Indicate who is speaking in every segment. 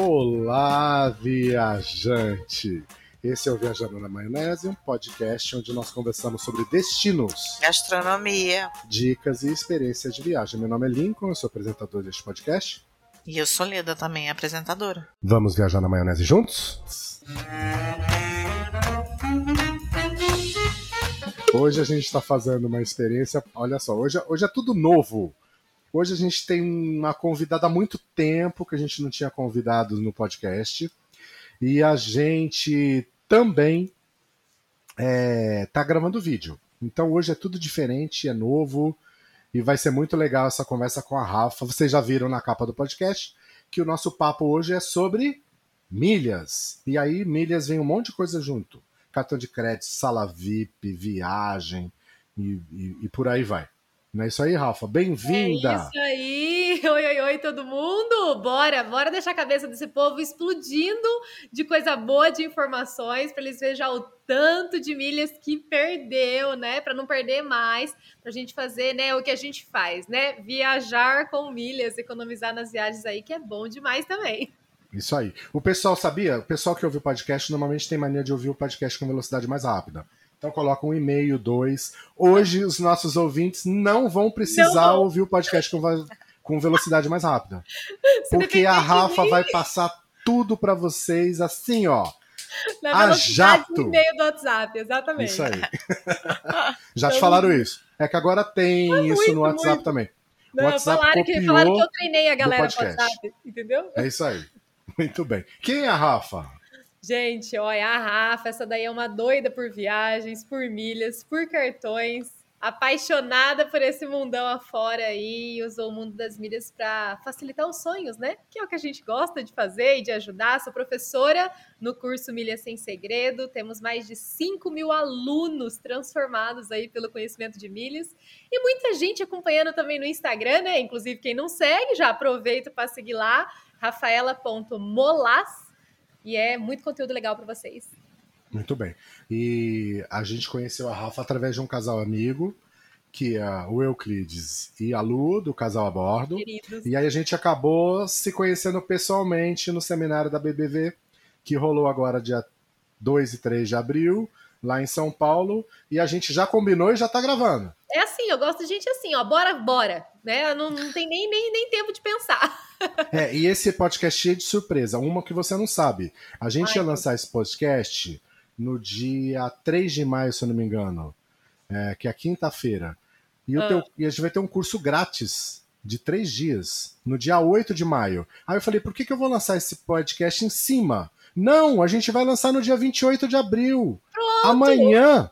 Speaker 1: Olá, viajante! Esse é o Viajando na Maionese, um podcast onde nós conversamos sobre destinos,
Speaker 2: Gastronomia.
Speaker 1: dicas e experiências de viagem. Meu nome é Lincoln, eu sou apresentador deste podcast.
Speaker 2: E eu sou Leda também, apresentadora.
Speaker 1: Vamos viajar na maionese juntos? Hoje a gente está fazendo uma experiência. Olha só, hoje, hoje é tudo novo. Hoje a gente tem uma convidada há muito tempo que a gente não tinha convidado no podcast. E a gente também está gravando vídeo. Então hoje é tudo diferente, é novo. E vai ser muito legal essa conversa com a Rafa. Vocês já viram na capa do podcast que o nosso papo hoje é sobre milhas. E aí, milhas vem um monte de coisa junto: cartão de crédito, sala VIP, viagem e, e, e por aí vai. Não é isso aí, Rafa? Bem-vinda!
Speaker 3: É isso aí! Oi, oi, oi, todo mundo! Bora, bora deixar a cabeça desse povo explodindo de coisa boa, de informações, para eles vejam o tanto de milhas que perdeu, né? Para não perder mais, para a gente fazer, né, o que a gente faz, né? Viajar com milhas, economizar nas viagens aí, que é bom demais também.
Speaker 1: Isso aí. O pessoal sabia? O pessoal que ouve o podcast normalmente tem mania de ouvir o podcast com velocidade mais rápida. Então coloca um e-mail, dois. Hoje os nossos ouvintes não vão precisar
Speaker 3: Não
Speaker 1: ouvir o podcast com, com velocidade mais rápida.
Speaker 3: Se
Speaker 1: Porque a Rafa vai passar tudo pra vocês assim, ó.
Speaker 3: na
Speaker 1: a jato.
Speaker 3: do e-mail do WhatsApp, exatamente.
Speaker 1: Isso aí. Já te
Speaker 3: Então-
Speaker 1: falaram isso. É que agora tem
Speaker 3: Ah,
Speaker 1: isso
Speaker 3: muito,
Speaker 1: no WhatsApp
Speaker 3: muito.
Speaker 1: também.
Speaker 3: Não,
Speaker 1: WhatsApp
Speaker 3: falaram, que,
Speaker 1: copiou
Speaker 3: falaram que eu treinei a
Speaker 1: do
Speaker 3: galera no
Speaker 1: podcast.
Speaker 3: WhatsApp, entendeu?
Speaker 1: É isso aí. Muito bem. Quem é a Rafa?
Speaker 3: Gente, olha, a Rafa, essa daí é uma doida por viagens, por milhas, por cartões, apaixonada por esse mundão afora aí, usou o mundo das milhas para facilitar os sonhos, né? Que é o que a gente gosta de fazer e de ajudar. Sou professora no curso Milhas Sem Segredo, temos mais de 5 mil alunos transformados aí pelo conhecimento de milhas e muita gente acompanhando também no Instagram, né? Inclusive, quem não segue, já aproveita para seguir lá, rafaela.molas. E é muito conteúdo legal para vocês.
Speaker 1: Muito bem. E a gente conheceu a Rafa através de um casal amigo, que é o Euclides e a Lu, do casal a bordo.
Speaker 3: Queridos.
Speaker 1: E aí a gente acabou se conhecendo pessoalmente no seminário da BBV, que rolou agora dia 2 e 3 de abril, lá em São Paulo. E a gente já combinou e já tá gravando.
Speaker 3: É assim, eu gosto de gente assim, ó, bora, bora. Né? Não, não tem nem, nem, nem tempo de pensar.
Speaker 1: É, e esse podcast cheio de surpresa, uma que você não sabe. A gente
Speaker 3: Ai,
Speaker 1: ia lançar esse podcast no dia 3 de maio, se eu não me engano, é, que é quinta-feira. E,
Speaker 3: Ah.
Speaker 1: teu- e a gente vai ter um curso grátis de três dias, no dia 8 de maio. Aí eu falei, por que, que eu vou lançar esse podcast em cima? Não, a gente vai lançar no dia 28 de abril. Amanhã.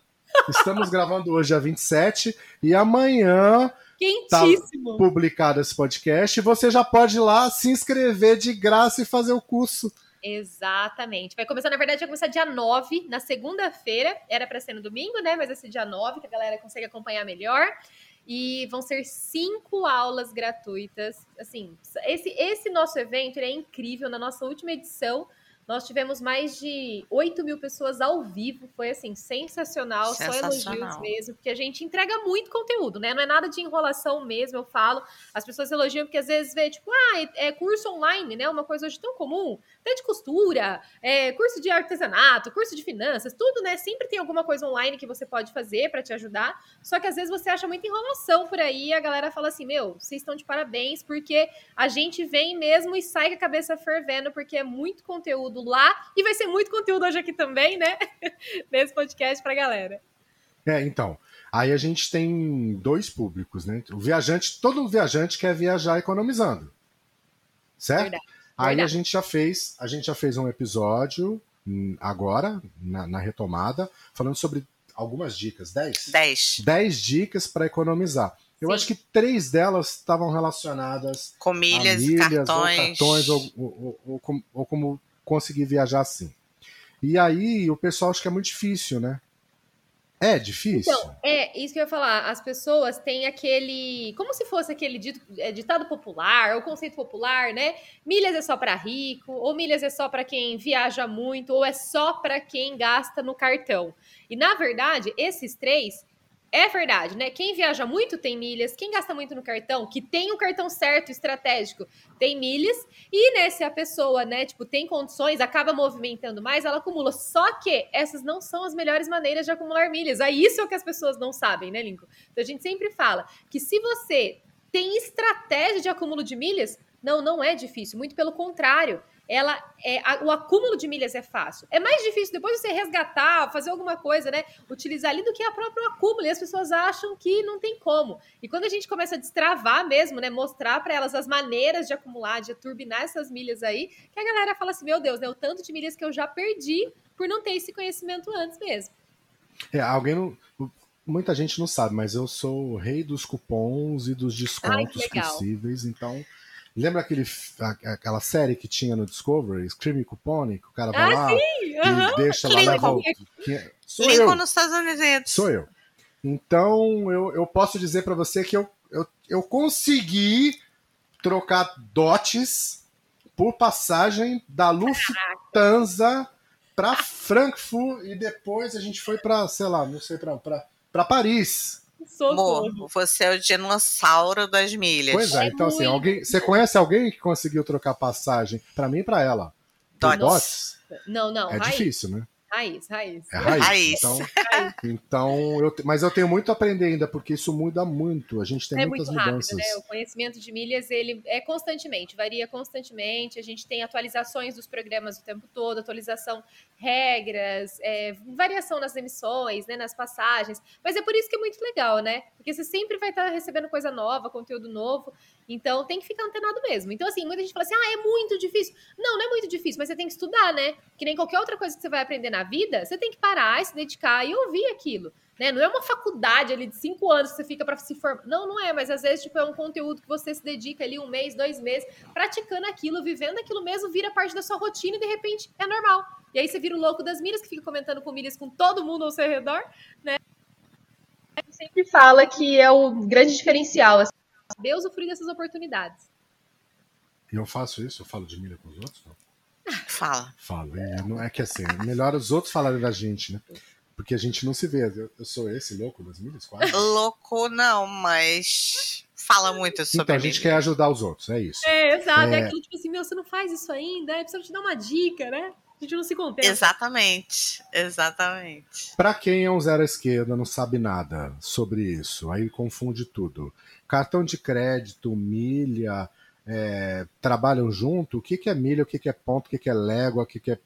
Speaker 1: Estamos gravando hoje, dia 27, e amanhã
Speaker 3: Quentíssimo.
Speaker 1: publicado esse podcast, você já pode ir lá se inscrever de graça e fazer o curso.
Speaker 3: Exatamente. Vai começar, na verdade, vai começar dia 9, na segunda-feira. Era para ser no domingo, né? Mas ser dia 9, que a galera consegue acompanhar melhor. E vão ser cinco aulas gratuitas. Assim, esse, esse nosso evento é incrível. Na nossa última edição, nós tivemos mais de 8 mil pessoas ao vivo. Foi, assim, sensacional. Só
Speaker 2: Sensacional.
Speaker 3: elogios mesmo. Porque a gente entrega muito conteúdo, né? Não é nada de enrolação mesmo, eu falo. As pessoas elogiam porque às vezes vê, tipo, ah, é é curso online, né? Uma coisa hoje tão comum até de costura, é, curso de artesanato, curso de finanças, tudo, né? Sempre tem alguma coisa online que você pode fazer para te ajudar. Só que às vezes você acha muita enrolação por aí e a galera fala assim: meu, vocês estão de parabéns, porque a gente vem mesmo e sai com a cabeça fervendo, porque é muito conteúdo lá e vai ser muito conteúdo hoje aqui também, né? Nesse podcast pra galera.
Speaker 1: É, então. Aí a gente tem dois públicos, né? O viajante, todo viajante quer viajar economizando. Certo?
Speaker 3: Verdade,
Speaker 1: Aí a gente já fez, a gente já fez um episódio hum, agora, na, na retomada, falando sobre algumas dicas, 10?
Speaker 2: 10.
Speaker 1: 10 dicas para economizar. Eu
Speaker 3: Sim.
Speaker 1: acho que três delas estavam relacionadas
Speaker 2: Com
Speaker 1: a
Speaker 2: milhas,
Speaker 1: milhas
Speaker 2: cartões.
Speaker 1: ou cartões ou, ou- ou- ou como, ou como conseguir viajar assim. E aí o pessoal acha que é muito difícil, né? É difícil?
Speaker 3: Então, é, isso que eu ia falar. As pessoas têm aquele. Como se fosse aquele dito, é, ditado popular, ou conceito popular, né? Milhas é só para rico, ou milhas é só para quem viaja muito, ou é só para quem gasta no cartão. E na verdade, esses três é verdade, né? Quem viaja muito tem milhas, quem gasta muito no cartão, que tem o cartão certo, estratégico, tem milhas, e né, se a pessoa, né, tipo, tem condições, acaba movimentando mais, ela acumula. Só que essas não são as melhores maneiras de acumular milhas. Aí isso é o que as pessoas não sabem, né, Lincoln? Então a gente sempre fala que se você tem estratégia de acúmulo de milhas, não, não é difícil, muito pelo contrário ela é a, o acúmulo de milhas é fácil. É mais difícil depois você resgatar, fazer alguma coisa, né? Utilizar ali do que a próprio acúmulo. E as pessoas acham que não tem como. E quando a gente começa a destravar mesmo, né? Mostrar para elas as maneiras de acumular, de turbinar essas milhas aí, que a galera fala assim: meu Deus, né? O tanto de milhas que eu já perdi por não ter esse conhecimento antes mesmo.
Speaker 1: É, alguém não. Muita gente não sabe, mas eu sou o rei dos cupons e dos descontos Ai, possíveis, então Lembra aquele, aquela série que tinha no Discovery, Screaming Coupon, que o cara vai ah, lá sim, e deixa lá, leva o...
Speaker 2: Sou Lincoln eu. nos Estados Unidos.
Speaker 1: Sou eu. Então, eu, eu posso dizer para você que eu, eu, eu consegui trocar dotes por passagem da Lufthansa para Frankfurt e depois a gente foi para, sei lá, não sei para Paris.
Speaker 2: Socorro. você é o dinossauro das milhas.
Speaker 1: Pois é, é então assim, muito. assim, alguém, você conhece alguém que conseguiu trocar passagem para mim e para ela?
Speaker 3: Dots? Não, não.
Speaker 1: É difícil, né?
Speaker 3: Raiz, raiz.
Speaker 1: É raiz. raiz. Então, então eu, mas eu tenho muito a aprender ainda, porque isso muda muito. A gente tem é muitas muito mudanças. Rápido,
Speaker 3: né? O conhecimento de milhas, ele é constantemente, varia constantemente. A gente tem atualizações dos programas o tempo todo, atualização, regras, é, variação nas emissões, né, nas passagens. Mas é por isso que é muito legal, né? Porque você sempre vai estar recebendo coisa nova, conteúdo novo. Então tem que ficar antenado mesmo. Então, assim, muita gente fala assim: ah, é muito difícil. Não, não é muito difícil, mas você tem que estudar, né? Que nem qualquer outra coisa que você vai aprender na vida, você tem que parar, se dedicar e ouvir aquilo. Né? Não é uma faculdade ali de cinco anos que você fica para se formar. Não, não é, mas às vezes tipo, é um conteúdo que você se dedica ali um mês, dois meses, praticando aquilo, vivendo aquilo mesmo, vira parte da sua rotina e de repente é normal. E aí você vira o louco das milhas, que fica comentando com milhas com todo mundo ao seu redor, né? Sempre fala que é o grande diferencial. Assim saber usufruir dessas oportunidades.
Speaker 1: E eu faço isso? Eu falo de milha com os outros? Não?
Speaker 2: Fala.
Speaker 1: Falo. É, não é que assim, melhor os outros falarem da gente, né? Porque a gente não se vê. Eu, eu sou esse louco das milhas, quase?
Speaker 2: Louco não, mas fala muito sobre
Speaker 1: Então a gente quer ajudar os outros, é isso.
Speaker 3: É, exato. É, é aquilo tipo assim, meu, você não faz isso ainda, é preciso te dar uma dica, né? A gente não se contenta.
Speaker 2: Exatamente, exatamente.
Speaker 1: Para quem é um zero à esquerda, não sabe nada sobre isso, aí confunde tudo. Cartão de crédito, milha, é, trabalham junto? O que, que é milha, o que, que é ponto, o que, que é légua, o que, que é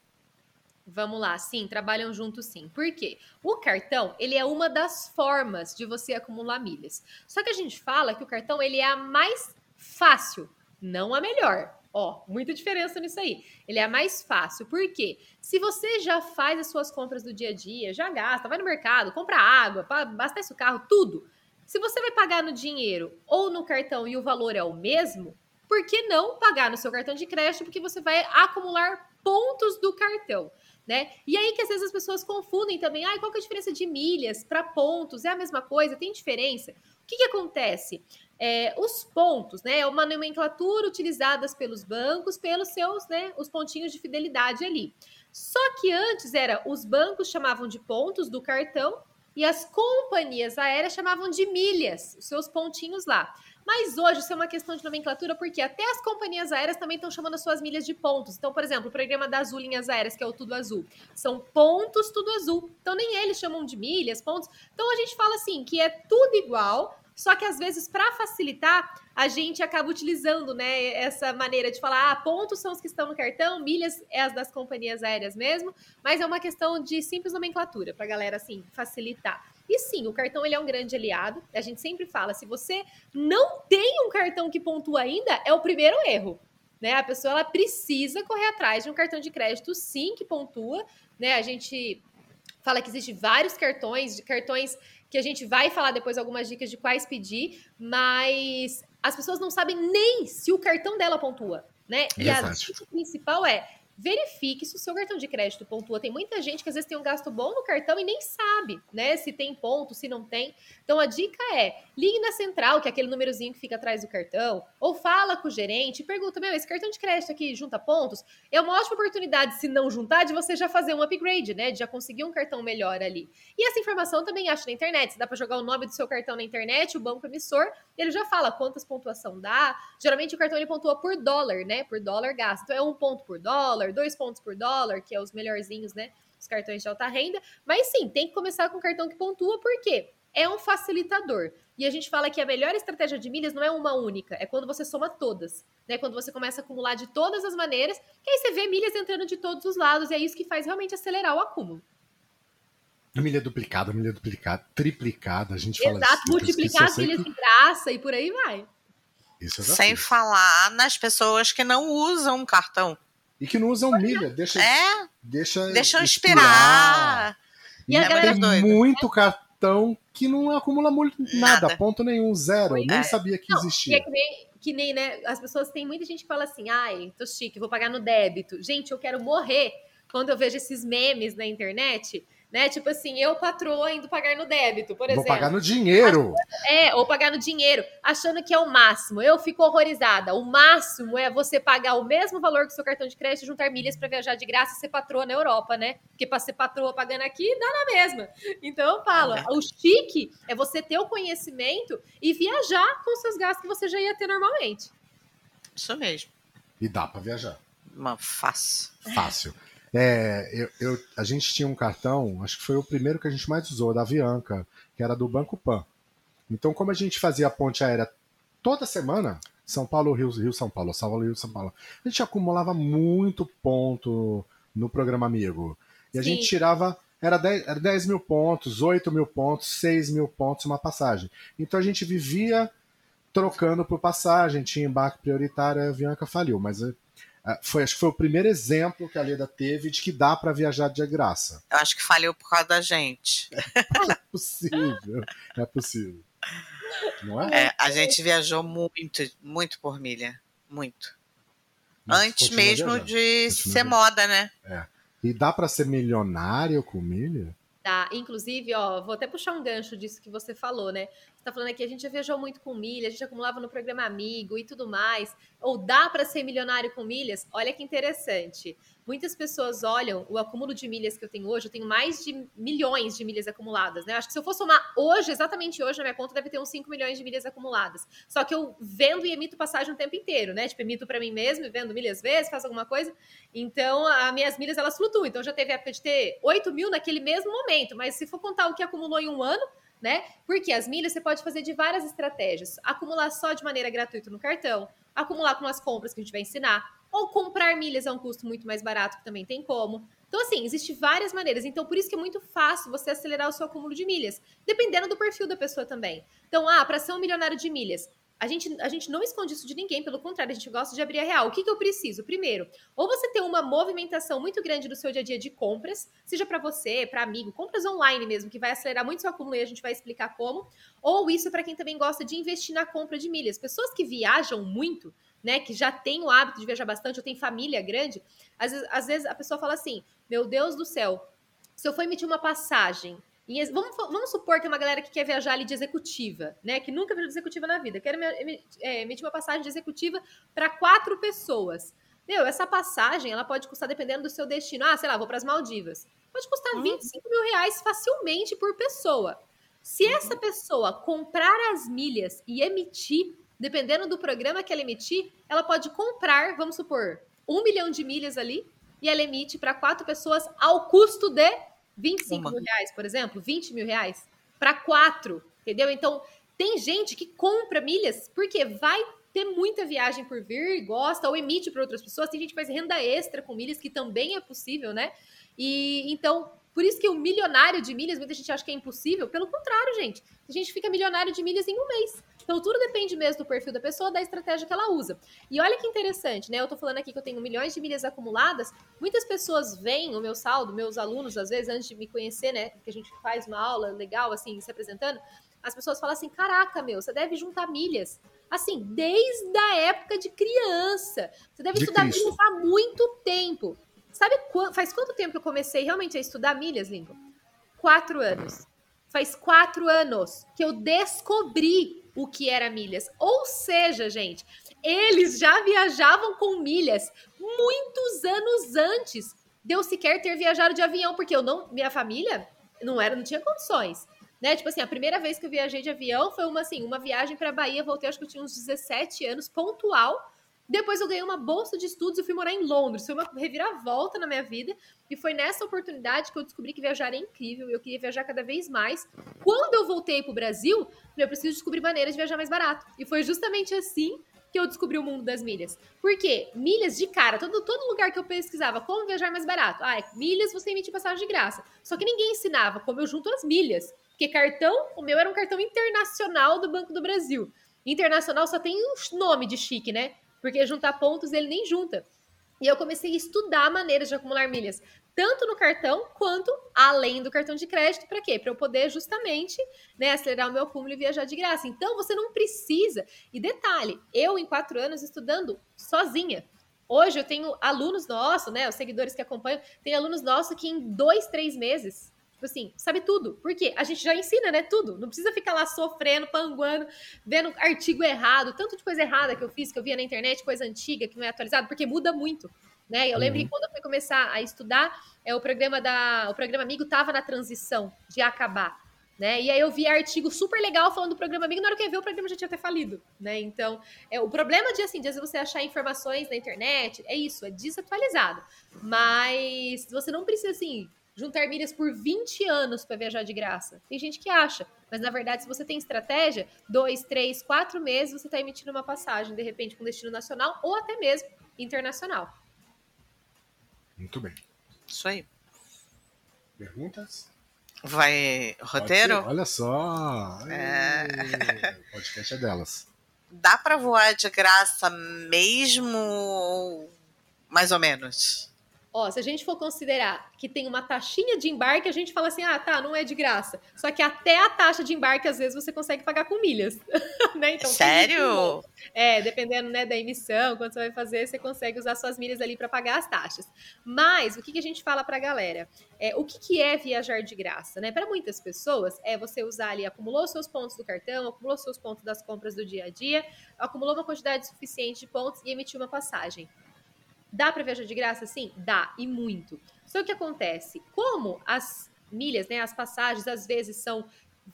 Speaker 3: Vamos lá, sim, trabalham juntos sim. Por quê? O cartão, ele é uma das formas de você acumular milhas. Só que a gente fala que o cartão, ele é a mais fácil, não a melhor. Ó, muita diferença nisso aí. Ele é mais fácil. Por quê? Se você já faz as suas compras do dia a dia, já gasta, vai no mercado, compra água, abastece o carro, tudo. Se você vai pagar no dinheiro ou no cartão e o valor é o mesmo, por que não pagar no seu cartão de crédito? Porque você vai acumular pontos do cartão. Né? E aí que às vezes as pessoas confundem também, ah, qual que é a diferença de milhas para pontos? É a mesma coisa? Tem diferença? O que, que acontece? É, os pontos, né? É uma nomenclatura utilizada pelos bancos, pelos seus, né? Os pontinhos de fidelidade ali. Só que antes era os bancos chamavam de pontos do cartão e as companhias aéreas chamavam de milhas, os seus pontinhos lá. Mas hoje isso é uma questão de nomenclatura, porque até as companhias aéreas também estão chamando as suas milhas de pontos. Então, por exemplo, o programa da Azul Linhas Aéreas, que é o Tudo Azul, são pontos Tudo Azul. Então, nem eles chamam de milhas, pontos. Então, a gente fala assim, que é tudo igual, só que às vezes, para facilitar, a gente acaba utilizando né, essa maneira de falar: ah, pontos são os que estão no cartão, milhas é as das companhias aéreas mesmo, mas é uma questão de simples nomenclatura, para a galera assim, facilitar. E sim, o cartão ele é um grande aliado. A gente sempre fala: se você não tem um cartão que pontua ainda, é o primeiro erro. Né? A pessoa ela precisa correr atrás de um cartão de crédito, sim, que pontua. Né? A gente fala que existe vários cartões, de cartões que a gente vai falar depois algumas dicas de quais pedir, mas as pessoas não sabem nem se o cartão dela pontua, né? E a dica principal é verifique se o seu cartão de crédito pontua. Tem muita gente que às vezes tem um gasto bom no cartão e nem sabe, né, se tem ponto, se não tem. Então a dica é: ligue na central, que é aquele númerozinho que fica atrás do cartão, ou fala com o gerente e pergunta: "Meu, esse cartão de crédito aqui junta pontos?" É uma ótima oportunidade, se não juntar, de você já fazer um upgrade, né, de já conseguir um cartão melhor ali. E essa informação também acha na internet. Você dá para jogar o nome do seu cartão na internet, o banco emissor, ele já fala quantas pontuação dá. Geralmente o cartão ele pontua por dólar, né? Por dólar gasto. Então é um ponto por dólar, dois pontos por dólar, que é os melhorzinhos, né? Os cartões de alta renda. Mas sim, tem que começar com cartão que pontua, por quê? É um facilitador. E a gente fala que a melhor estratégia de milhas não é uma única, é quando você soma todas. Né? Quando você começa a acumular de todas as maneiras, que aí você vê milhas entrando de todos os lados, e é isso que faz realmente acelerar o acúmulo.
Speaker 1: Milha duplicada, milha duplicada, triplicada, a gente fala
Speaker 3: Exato, multiplicar as milhas que... de graça e por aí vai.
Speaker 2: Sem fiz. falar nas pessoas que não usam cartão.
Speaker 1: E que não usam milha, deixa,
Speaker 2: é,
Speaker 1: deixa,
Speaker 2: deixa expirar.
Speaker 1: E a galera tem muito cartão que não acumula muito, nada, nada. ponto nenhum, zero. Eu nem é. sabia que não, existia.
Speaker 3: É que nem, que nem, né, as pessoas, tem muita gente que fala assim, ai, tô chique, vou pagar no débito. Gente, eu quero morrer quando eu vejo esses memes na internet né? Tipo assim, eu, patroa, indo pagar no débito, por exemplo.
Speaker 1: Vou pagar no dinheiro.
Speaker 3: É, ou pagar no dinheiro, achando que é o máximo. Eu fico horrorizada. O máximo é você pagar o mesmo valor que o seu cartão de crédito, juntar milhas para viajar de graça e ser patroa na Europa, né? Porque para ser patroa pagando aqui, dá na mesma. Então eu falo, é. o chique é você ter o conhecimento e viajar com os seus gastos que você já ia ter normalmente.
Speaker 2: Isso mesmo.
Speaker 1: E dá para viajar.
Speaker 2: Uma fácil.
Speaker 1: Fácil. É, eu, eu, a gente tinha um cartão, acho que foi o primeiro que a gente mais usou, da Avianca, que era do Banco Pan. Então, como a gente fazia a ponte aérea toda semana, São Paulo, Rio, Rio São Paulo, São Paulo, Rio, São Paulo, a gente acumulava muito ponto no programa Amigo. E a Sim. gente tirava, era 10, era 10 mil pontos, 8 mil pontos, 6 mil pontos uma passagem. Então a gente vivia trocando por passagem, tinha embarque prioritário, a Avianca faliu, mas foi, acho que foi o primeiro exemplo que a Leda teve de que dá para viajar de graça.
Speaker 2: Eu acho que falhou por causa da gente.
Speaker 1: É possível, é possível. Não é?
Speaker 2: é a gente viajou muito, muito por milha, muito. Mas Antes mesmo viajando. de Continua ser viajando. moda, né?
Speaker 1: É. E dá para ser milionário com milha?
Speaker 3: Tá, inclusive, ó, vou até puxar um gancho disso que você falou, né? Você tá falando aqui, a gente já viajou muito com milha, a gente acumulava no programa Amigo e tudo mais. Ou dá para ser milionário com milhas? Olha que interessante. Muitas pessoas olham o acúmulo de milhas que eu tenho hoje, eu tenho mais de milhões de milhas acumuladas, né? Acho que se eu for somar hoje, exatamente hoje, na minha conta deve ter uns 5 milhões de milhas acumuladas. Só que eu vendo e emito passagem o tempo inteiro, né? Tipo, emito para mim mesmo, vendo milhas vezes, faço alguma coisa. Então, as minhas milhas, elas flutuam. Então, já teve época de ter 8 mil naquele mesmo momento. Mas se for contar o que acumulou em um ano, né? Porque as milhas você pode fazer de várias estratégias. Acumular só de maneira gratuita no cartão, acumular com as compras que a gente vai ensinar, ou comprar milhas a um custo muito mais barato, que também tem como. Então, assim, existe várias maneiras. Então, por isso que é muito fácil você acelerar o seu acúmulo de milhas, dependendo do perfil da pessoa também. Então, ah, para ser um milionário de milhas, a gente, a gente não esconde isso de ninguém, pelo contrário, a gente gosta de abrir a real. O que, que eu preciso? Primeiro, ou você tem uma movimentação muito grande no seu dia a dia de compras, seja para você, para amigo, compras online mesmo, que vai acelerar muito seu acúmulo e a gente vai explicar como, ou isso para quem também gosta de investir na compra de milhas. Pessoas que viajam muito, né, que já tem o hábito de viajar bastante, ou tem família grande, às vezes, às vezes a pessoa fala assim: meu Deus do céu, se eu for emitir uma passagem Vamos, vamos, supor que é uma galera que quer viajar ali de executiva, né? Que nunca viajou de executiva na vida. Quero é, emitir uma passagem de executiva para quatro pessoas. Meu, essa passagem, ela pode custar, dependendo do seu destino. Ah, sei lá, vou para as Maldivas. Pode custar hum. 25 mil reais facilmente por pessoa. Se uhum. essa pessoa comprar as milhas e emitir, dependendo do programa que ela emitir, ela pode comprar, vamos supor, um milhão de milhas ali, e ela emite para quatro pessoas ao custo de 25 Uma. mil reais, por exemplo, 20 mil reais para quatro, entendeu? Então, tem gente que compra milhas porque vai ter muita viagem por vir, gosta ou emite para outras pessoas. Tem gente que faz renda extra com milhas, que também é possível, né? E então Por isso que o milionário de milhas, muita gente acha que é impossível. Pelo contrário, gente. A gente fica milionário de milhas em um mês. Então, tudo depende mesmo do perfil da pessoa, da estratégia que ela usa. E olha que interessante, né? Eu tô falando aqui que eu tenho milhões de milhas acumuladas. Muitas pessoas veem o meu saldo, meus alunos, às vezes, antes de me conhecer, né? Que a gente faz uma aula legal, assim, se apresentando. As pessoas falam assim: caraca, meu, você deve juntar milhas. Assim, desde a época de criança. Você deve de estudar milhas há muito tempo. Sabe faz quanto tempo que eu comecei realmente a estudar milhas, Lincoln? Quatro anos. Faz quatro anos que eu descobri o que era milhas. Ou seja, gente, eles já viajavam com milhas muitos anos antes de eu sequer ter viajado de avião, porque eu não, minha família não era, não tinha condições. Né? Tipo assim, a primeira vez que eu viajei de avião foi uma assim, uma viagem para Bahia, voltei acho que eu tinha uns 17 anos, pontual depois eu ganhei uma bolsa de estudos e fui morar em Londres. Foi uma reviravolta na minha vida. E foi nessa oportunidade que eu descobri que viajar é incrível. Eu queria viajar cada vez mais. Quando eu voltei para o Brasil, eu preciso descobrir maneiras de viajar mais barato. E foi justamente assim que eu descobri o mundo das milhas. Por quê? Milhas de cara, todo, todo lugar que eu pesquisava como viajar mais barato. Ah, milhas você emite passagem de graça. Só que ninguém ensinava como eu junto as milhas. Porque cartão, o meu era um cartão internacional do Banco do Brasil. Internacional só tem um nome de chique, né? Porque juntar pontos ele nem junta. E eu comecei a estudar maneiras de acumular milhas, tanto no cartão quanto além do cartão de crédito. Para quê? Para eu poder justamente né, acelerar o meu acúmulo e viajar de graça. Então você não precisa. E detalhe, eu em quatro anos estudando sozinha. Hoje eu tenho alunos nossos, né? Os seguidores que acompanham, tem alunos nossos que em dois, três meses Tipo assim, sabe tudo. Por quê? A gente já ensina, né? Tudo. Não precisa ficar lá sofrendo, panguando, vendo artigo errado, tanto de coisa errada que eu fiz, que eu via na internet, coisa antiga, que não é atualizada, porque muda muito. Né? Eu lembro uhum. que quando eu fui começar a estudar, é, o programa da. O programa Amigo estava na transição de acabar. Né? E aí eu vi artigo super legal falando do programa Amigo, na hora que eu vi o programa já tinha até falido, né? Então, é, o problema de assim, de você achar informações na internet, é isso, é desatualizado. Mas você não precisa assim juntar milhas por 20 anos para viajar de graça. Tem gente que acha, mas na verdade, se você tem estratégia, dois, três, quatro meses você está emitindo uma passagem, de repente, com destino nacional ou até mesmo internacional.
Speaker 1: Muito bem.
Speaker 2: Isso aí.
Speaker 1: Perguntas?
Speaker 2: Vai roteiro?
Speaker 1: Olha só. É... O podcast é delas.
Speaker 2: Dá para voar de graça mesmo mais ou menos?
Speaker 3: Ó, se a gente for considerar que tem uma taxinha de embarque, a gente fala assim, ah, tá, não é de graça. Só que até a taxa de embarque, às vezes, você consegue pagar com milhas. né?
Speaker 2: então, Sério?
Speaker 3: É, dependendo né, da emissão, quando você vai fazer, você consegue usar suas milhas ali para pagar as taxas. Mas, o que, que a gente fala pra galera? É, o que, que é viajar de graça? Né? Para muitas pessoas, é você usar ali, acumulou seus pontos do cartão, acumulou seus pontos das compras do dia a dia, acumulou uma quantidade suficiente de pontos e emitiu uma passagem. Dá para viajar de graça? Sim, dá, e muito. Só que acontece, como as milhas, né, as passagens, às vezes são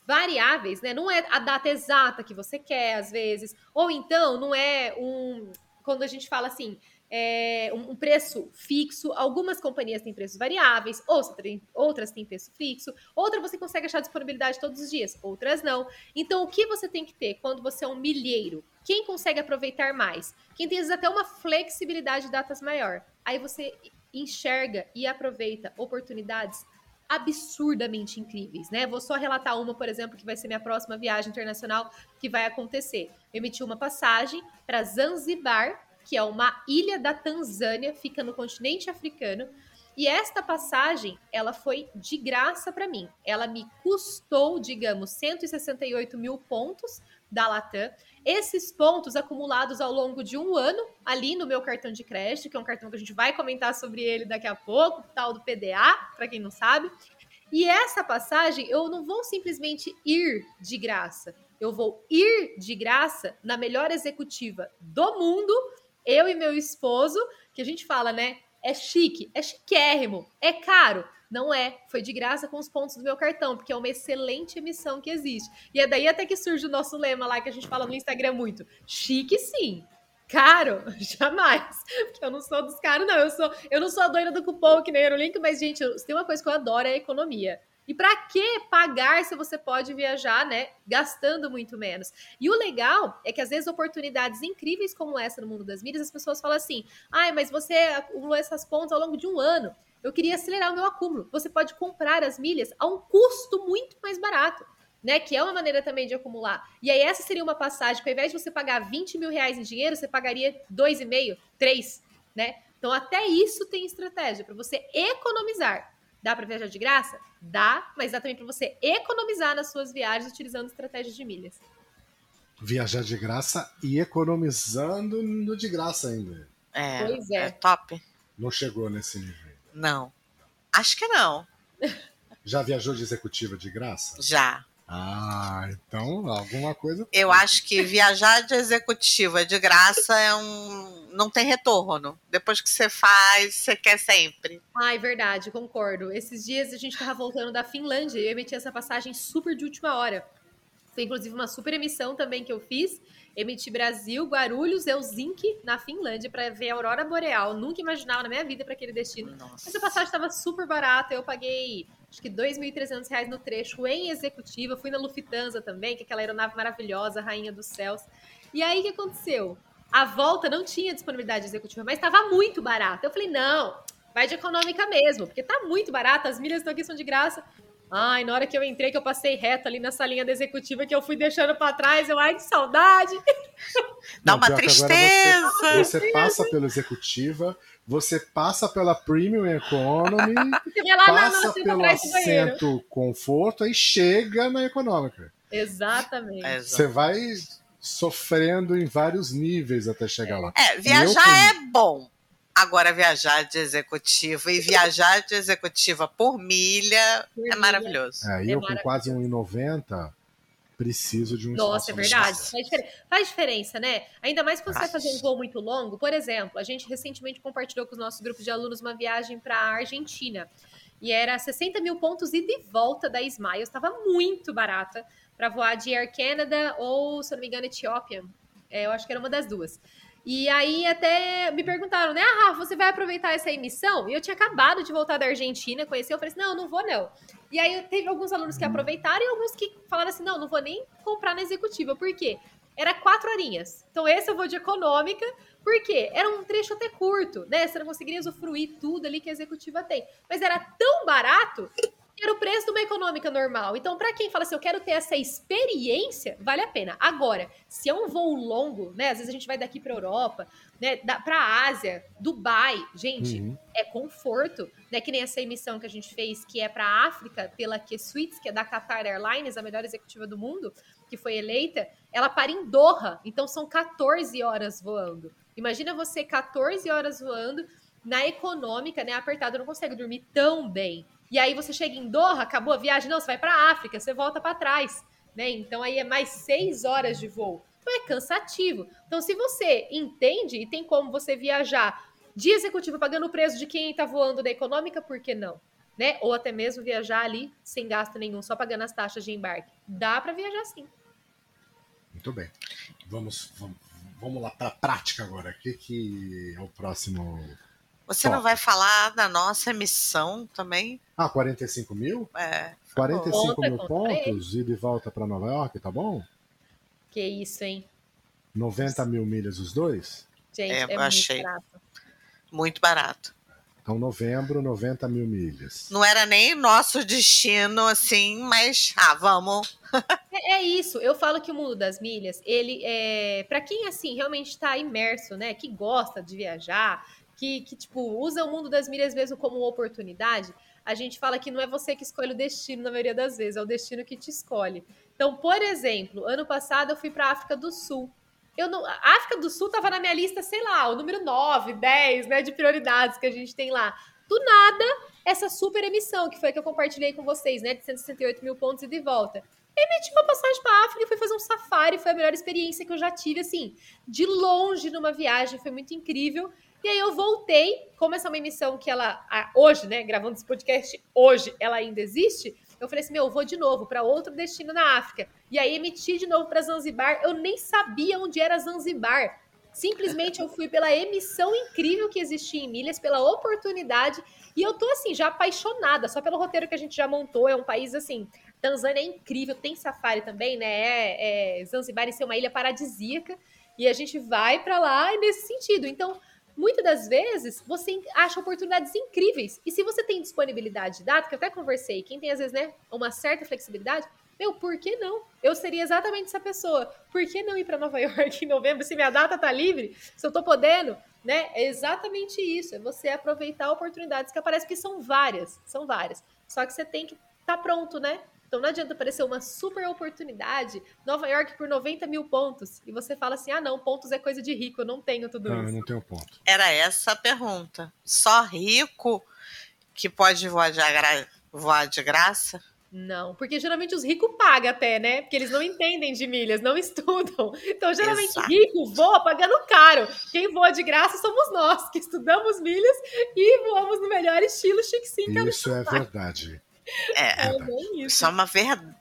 Speaker 3: variáveis, né? Não é a data exata que você quer, às vezes, ou então não é um. Quando a gente fala assim, é, um, preço fixo. Algumas companhias têm preços variáveis, outras têm preço fixo, outras você consegue achar disponibilidade todos os dias, outras não. Então, o que você tem que ter quando você é um milheiro? Quem consegue aproveitar mais? Quem tem até uma flexibilidade de datas maior. Aí você enxerga e aproveita oportunidades absurdamente incríveis, né? Vou só relatar uma, por exemplo, que vai ser minha próxima viagem internacional que vai acontecer. Eu emiti uma passagem para Zanzibar que é uma ilha da Tanzânia, fica no continente africano. E esta passagem, ela foi de graça para mim. Ela me custou, digamos, 168 mil pontos da Latam. Esses pontos acumulados ao longo de um ano, ali no meu cartão de crédito, que é um cartão que a gente vai comentar sobre ele daqui a pouco, tal do PDA, para quem não sabe. E essa passagem, eu não vou simplesmente ir de graça. Eu vou ir de graça na melhor executiva do mundo eu e meu esposo, que a gente fala, né? É chique, é chiquérrimo, é caro. Não é, foi de graça com os pontos do meu cartão, porque é uma excelente emissão que existe. E é daí até que surge o nosso lema lá que a gente fala no Instagram muito. Chique sim, caro, jamais. Porque eu não sou dos caros, não. Eu sou, eu não sou a doida do cupom que nem era o link, mas, gente, tem uma coisa que eu adoro é a economia. E para que pagar se você pode viajar, né, gastando muito menos? E o legal é que às vezes oportunidades incríveis como essa no mundo das mídias, as pessoas falam assim: "Ai, mas você acumulou essas pontas ao longo de um ano". Eu queria acelerar o meu acúmulo. Você pode comprar as milhas a um custo muito mais barato. Né, que é uma maneira também de acumular. E aí, essa seria uma passagem que ao invés de você pagar 20 mil reais em dinheiro, você pagaria 2,5, 3, né? Então, até isso tem estratégia para você economizar. Dá para viajar de graça? Dá, mas dá também para você economizar nas suas viagens utilizando estratégias de milhas.
Speaker 1: Viajar de graça e economizando no de graça ainda.
Speaker 2: É, pois é. é top.
Speaker 1: Não chegou nesse nível.
Speaker 2: Não. Acho que não.
Speaker 1: Já viajou de executiva de graça?
Speaker 2: Já.
Speaker 1: Ah, então alguma coisa.
Speaker 2: Eu acho que viajar de executiva de graça é um. não tem retorno. Depois que você faz, você quer sempre.
Speaker 3: Ai, verdade, concordo. Esses dias a gente tava voltando da Finlândia e eu emiti essa passagem super de última hora. Foi inclusive uma super emissão também que eu fiz. Emiti Brasil, Guarulhos, Helsinki, na Finlândia, para ver a Aurora Boreal. Nunca imaginava na minha vida para aquele destino. Nossa. Essa passagem estava super barata. Eu paguei acho que R$ 2.300 no trecho em executiva. Fui na Lufthansa também, que é aquela aeronave maravilhosa, rainha dos céus. E aí o que aconteceu? A volta não tinha disponibilidade executiva, mas estava muito barata. Eu falei, não, vai de econômica mesmo, porque tá muito barata, as milhas estão aqui são de graça. Ai, na hora que eu entrei, que eu passei reto ali nessa linha da executiva, que eu fui deixando para trás, eu, ai, que saudade.
Speaker 2: Dá Não, uma tristeza.
Speaker 1: Você, você, passa pela executiva, você passa pela Premium Economy, passa pelo assento conforto, aí chega na econômica.
Speaker 3: Exatamente. É,
Speaker 1: você vai sofrendo em vários níveis até chegar lá.
Speaker 2: É, viajar eu, é bom Agora, viajar de executiva e viajar de executiva por milha por é milha. maravilhoso.
Speaker 1: É, eu é com quase 1,90 preciso de um
Speaker 3: Nossa, é verdade. Faz diferença. Né? Ainda mais quando você vai fazer um voo muito longo. Por exemplo, a gente recentemente compartilhou com os nossos grupos de alunos uma viagem para a Argentina. E era 60 mil pontos ida e volta da Smiles. Estava muito barata para voar de Air Canada ou, se não me engano, Etiópia. É, eu acho que era uma das duas. E aí até me perguntaram, né? Ah, Rafa, você vai aproveitar essa emissão? E eu tinha acabado de voltar da Argentina, conheci, eu falei assim, não, não vou não. E aí teve alguns alunos que aproveitaram e alguns que falaram assim, não, não vou nem comprar na executiva. Por quê? Era quatro horinhas. Então esse eu vou de econômica, porque era um trecho até curto, né? Você não conseguiria usufruir tudo ali que a executiva tem. Mas era tão barato era o preço de uma econômica normal. Então, para quem fala assim, eu quero ter essa experiência, vale a pena. Agora, se é um voo longo, né? Às vezes a gente vai daqui para Europa, né? Para Ásia, Dubai, gente, uhum. é conforto, né? Que nem essa emissão que a gente fez, que é para África pela Q Suites, que é da Qatar Airlines, a melhor executiva do mundo, que foi eleita. Ela para em Doha, então são 14 horas voando. Imagina você 14 horas voando na econômica, né? Apertado, não consegue dormir tão bem. E aí você chega em Doha, acabou a viagem, não, você vai para a África, você volta para trás, né? Então aí é mais seis horas de voo. Então é cansativo. Então se você entende e tem como você viajar de executivo pagando o preço de quem está voando da econômica, por que não? Né? Ou até mesmo viajar ali sem gasto nenhum, só pagando as taxas de embarque. Dá para viajar sim.
Speaker 1: Muito bem. Vamos, vamos, vamos lá para a prática agora. O que, que é o próximo
Speaker 2: você não vai falar da nossa emissão também?
Speaker 1: Ah, 45 mil?
Speaker 2: É.
Speaker 1: 45 conta, mil pontos, ida e volta para Nova York, tá bom?
Speaker 3: Que isso, hein?
Speaker 1: 90 mil milhas os dois?
Speaker 2: Gente, é, é eu achei. Barato. Muito barato.
Speaker 1: Então, novembro, 90 mil milhas.
Speaker 2: Não era nem nosso destino, assim, mas, ah, vamos.
Speaker 3: é, é, isso. Eu falo que o mundo das milhas, ele é. para quem, assim, realmente está imerso, né? Que gosta de viajar, que, que, tipo, usa o mundo das milhas mesmo como oportunidade, a gente fala que não é você que escolhe o destino na maioria das vezes, é o destino que te escolhe. Então, por exemplo, ano passado eu fui para a África do Sul. Eu não, a África do Sul estava na minha lista, sei lá, o número 9, 10, né, de prioridades que a gente tem lá. Do nada, essa super emissão, que foi a que eu compartilhei com vocês, né, de 168 mil pontos e de volta. Emiti uma passagem para África e fui fazer um safari, foi a melhor experiência que eu já tive, assim, de longe numa viagem, foi muito incrível. E aí eu voltei, como essa é uma emissão que ela, hoje, né, gravando esse podcast, hoje ela ainda existe, eu falei assim, meu, eu vou de novo para outro destino na África. E aí emiti de novo para Zanzibar, eu nem sabia onde era Zanzibar. Simplesmente eu fui pela emissão incrível que existia em milhas, pela oportunidade, e eu tô assim, já apaixonada, só pelo roteiro que a gente já montou, é um país assim, Tanzânia é incrível, tem safari também, né? É, é, Zanzibar em ser uma ilha paradisíaca, e a gente vai para lá nesse sentido. Então, muitas das vezes você acha oportunidades incríveis. E se você tem disponibilidade de data, que eu até conversei, quem tem às vezes, né, uma certa flexibilidade, meu, por que não? Eu seria exatamente essa pessoa. Por que não ir para Nova York em novembro se minha data tá livre? Se eu tô podendo, né? É exatamente isso. É você aproveitar oportunidades que aparecem, que são várias, são várias. Só que você tem que estar tá pronto, né? Então não adianta aparecer uma super oportunidade, Nova York por 90 mil pontos, e você fala assim: ah, não, pontos é coisa de rico, eu não tenho tudo
Speaker 1: não,
Speaker 3: isso.
Speaker 1: Eu não tenho ponto.
Speaker 2: Era essa a pergunta. Só rico que pode voar de, gra... voar de graça?
Speaker 3: Não, porque geralmente os ricos pagam até, né? Porque eles não entendem de milhas, não estudam. Então, geralmente, Exato. rico voa pagando caro. Quem voa de graça somos nós, que estudamos milhas e voamos no melhor estilo chique
Speaker 1: Isso é verdade.
Speaker 2: É, é isso. é uma verdade.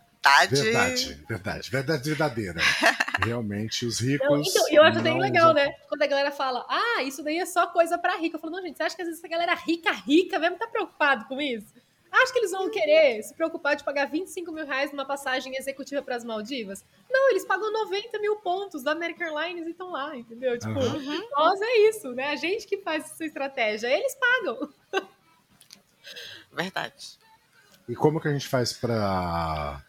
Speaker 1: Verdade, verdade. Verdade verdadeira. Realmente, os ricos. Não,
Speaker 3: então, eu acho bem legal, né? Quando a galera fala, ah, isso daí é só coisa pra rica. Eu falo, não, gente, você acha que às vezes essa galera rica, rica mesmo tá preocupado com isso? Acho que eles vão querer se preocupar de pagar 25 mil reais numa passagem executiva para as Maldivas? Não, eles pagam 90 mil pontos da American Airlines e estão lá, entendeu? Tipo, uhum. nós é isso, né? A gente que faz essa estratégia, eles pagam.
Speaker 2: Verdade.
Speaker 1: E como que a gente faz para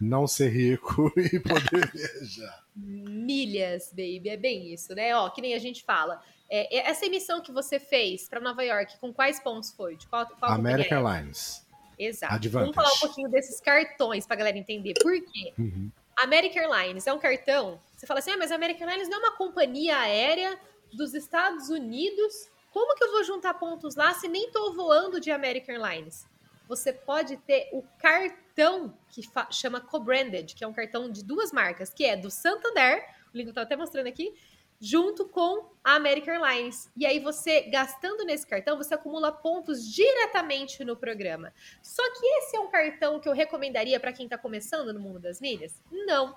Speaker 1: não ser rico e poder viajar?
Speaker 3: Milhas, baby, é bem isso, né? Ó, que nem a gente fala. É, é essa emissão que você fez para Nova York, com quais pontos foi? De qual, qual
Speaker 1: American Airlines.
Speaker 3: Exato. Advantage. Vamos falar um pouquinho desses cartões para galera entender. Por quê? Uhum. American Airlines é um cartão. Você fala assim, ah, mas a American Airlines não é uma companhia aérea dos Estados Unidos. Como que eu vou juntar pontos lá se nem estou voando de American Airlines? Você pode ter o cartão que chama co-branded, que é um cartão de duas marcas, que é do Santander, o link eu até mostrando aqui, junto com a American Airlines. E aí você, gastando nesse cartão, você acumula pontos diretamente no programa. Só que esse é um cartão que eu recomendaria para quem está começando no mundo das milhas? Não.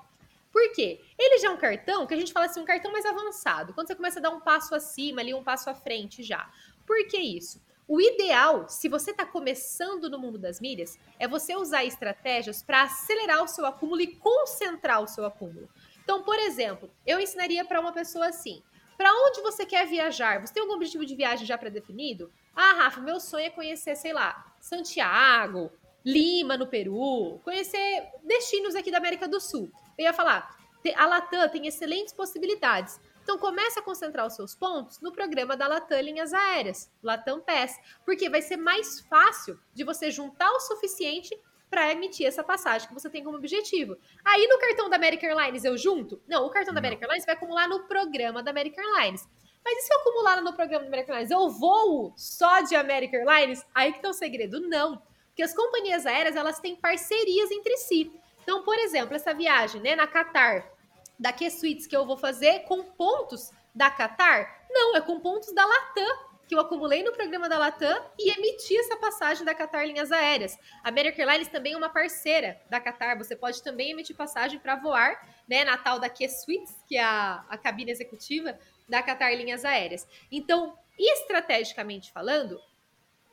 Speaker 3: Por quê? Ele já é um cartão que a gente fala assim, um cartão mais avançado. Quando você começa a dar um passo acima, ali um passo à frente já. Por que isso? O ideal, se você está começando no mundo das milhas, é você usar estratégias para acelerar o seu acúmulo e concentrar o seu acúmulo. Então, por exemplo, eu ensinaria para uma pessoa assim: para onde você quer viajar? Você tem algum objetivo de viagem já pré-definido? Ah, Rafa, meu sonho é conhecer, sei lá, Santiago, Lima, no Peru, conhecer destinos aqui da América do Sul. Eu ia falar, a Latam tem excelentes possibilidades. Então comece a concentrar os seus pontos no programa da Latam Linhas Aéreas, Latam PES, porque vai ser mais fácil de você juntar o suficiente para emitir essa passagem que você tem como objetivo. Aí no cartão da American Airlines eu junto? Não, o cartão da American Airlines vai acumular no programa da American Airlines. Mas e se eu acumular no programa da American Airlines? Eu voo só de American Airlines? Aí que tá o segredo. Não. Porque as companhias aéreas, elas têm parcerias entre si. Então, por exemplo, essa viagem, né, na Qatar, da Q-Suites que eu vou fazer com pontos da Qatar? Não, é com pontos da Latam, que eu acumulei no programa da Latam e emiti essa passagem da Qatar Linhas Aéreas. A American Airlines também é uma parceira da Qatar, você pode também emitir passagem para voar né, na tal da Q-Suites, que é a, a cabine executiva da Qatar Linhas Aéreas. Então, estrategicamente falando,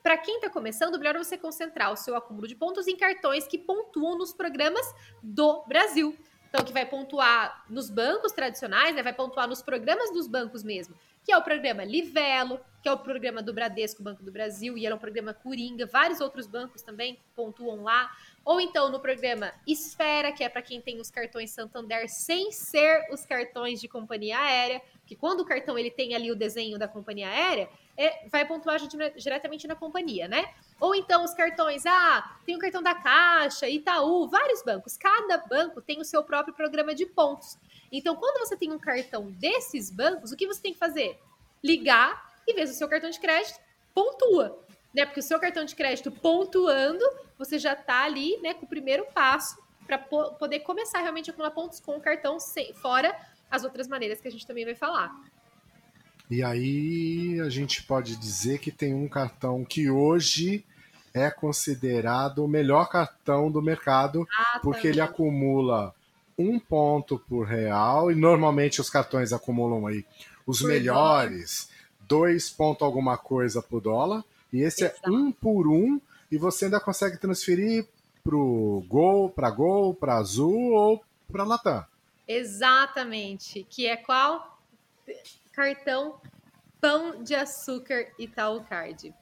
Speaker 3: para quem está começando, melhor você concentrar o seu acúmulo de pontos em cartões que pontuam nos programas do Brasil. Então, que vai pontuar nos bancos tradicionais, né? Vai pontuar nos programas dos bancos mesmo, que é o programa Livelo, que é o programa do Bradesco, Banco do Brasil, e era um programa Coringa, vários outros bancos também pontuam lá. Ou então no programa Esfera, que é para quem tem os cartões Santander sem ser os cartões de companhia aérea, que quando o cartão ele tem ali o desenho da companhia aérea, é, vai pontuar diretamente na companhia, né? Ou então os cartões, ah, tem o cartão da Caixa, Itaú, vários bancos. Cada banco tem o seu próprio programa de pontos. Então, quando você tem um cartão desses bancos, o que você tem que fazer? Ligar e ver se o seu cartão de crédito pontua. Né? Porque o seu cartão de crédito pontuando, você já está ali né, com o primeiro passo para po poder começar realmente a acumular pontos com o cartão, fora as outras maneiras que a gente também vai falar.
Speaker 1: E aí a gente pode dizer que tem um cartão que hoje é considerado o melhor cartão do mercado, ah, porque ele acumula um ponto por real, e normalmente os cartões acumulam aí os por melhores, dólar. dois pontos alguma coisa por dólar, e esse é Exato. é um por um, e você ainda consegue transferir pro Gol, para Gol, para Azul ou para Latam.
Speaker 3: Exatamente, que é qual? cartão Pão de Açúcar Itaúcard.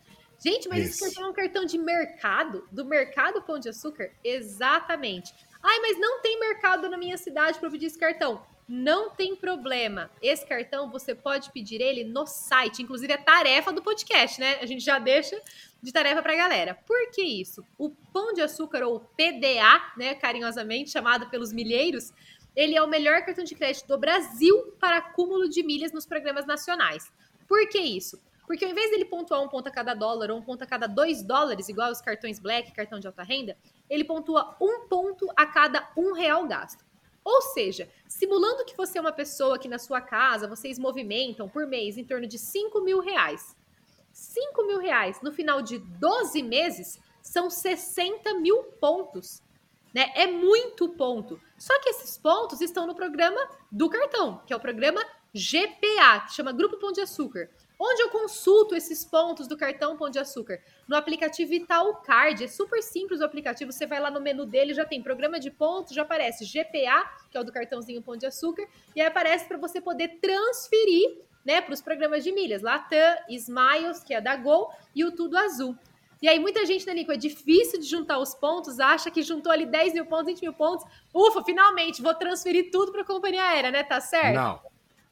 Speaker 3: Gente, mas esse. esse cartão é um cartão de mercado? Do mercado Pão de Açúcar? Exatamente. Ai, mas não tem mercado na minha cidade para pedir esse cartão. Não tem problema. Esse cartão você pode pedir ele no site. Inclusive, é tarefa do podcast, né? A gente já deixa de tarefa para a galera. Por que isso? O Pão de Açúcar, ou PDA, né, carinhosamente chamado pelos milheiros, ele é o melhor cartão de crédito do Brasil para acúmulo de milhas nos programas nacionais. Por que isso? Porque ao invés dele pontuar um ponto a cada dólar ou um ponto a cada dois dólares, igual os cartões Black, cartão de alta renda, ele pontua um ponto a cada um real gasto. Ou seja, simulando que você é uma pessoa que na sua casa vocês movimentam por mês em torno de 5 mil reais. 5 mil reais no final de 12 meses são 60 mil pontos. Né? É muito ponto. Só que esses pontos estão no programa do cartão, que é o programa GPA, que chama Grupo Pão de Açúcar. Onde eu consulto esses pontos do cartão Pão de Açúcar? No aplicativo Itaú Card. É super simples o aplicativo. Você vai lá no menu dele, já tem programa de pontos, já aparece GPA, que é o do cartãozinho Pão de Açúcar, e aí aparece para você poder transferir né, para os programas de milhas. Latam, Smiles, que é da Gol, e o Tudo Azul. E aí, muita gente, né, Nico, é difícil de juntar os pontos, acha que juntou ali 10 mil pontos, 20 mil pontos. Ufa, finalmente, vou transferir tudo para a companhia aérea, né? Tá certo?
Speaker 1: Não.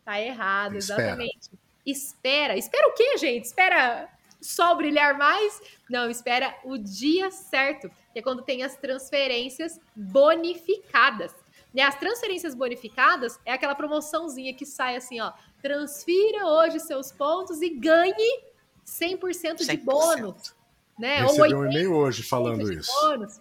Speaker 3: Tá errado, exatamente. Espera. Espera o quê, gente? Espera sol brilhar mais? Não, espera o dia certo, que é quando tem as transferências bonificadas. E as transferências bonificadas é aquela promoçãozinha que sai assim, ó. Transfira hoje seus pontos e ganhe 100%, 100%. de bônus. Né?
Speaker 1: Recebi um e-mail hoje falando isso. Bônus.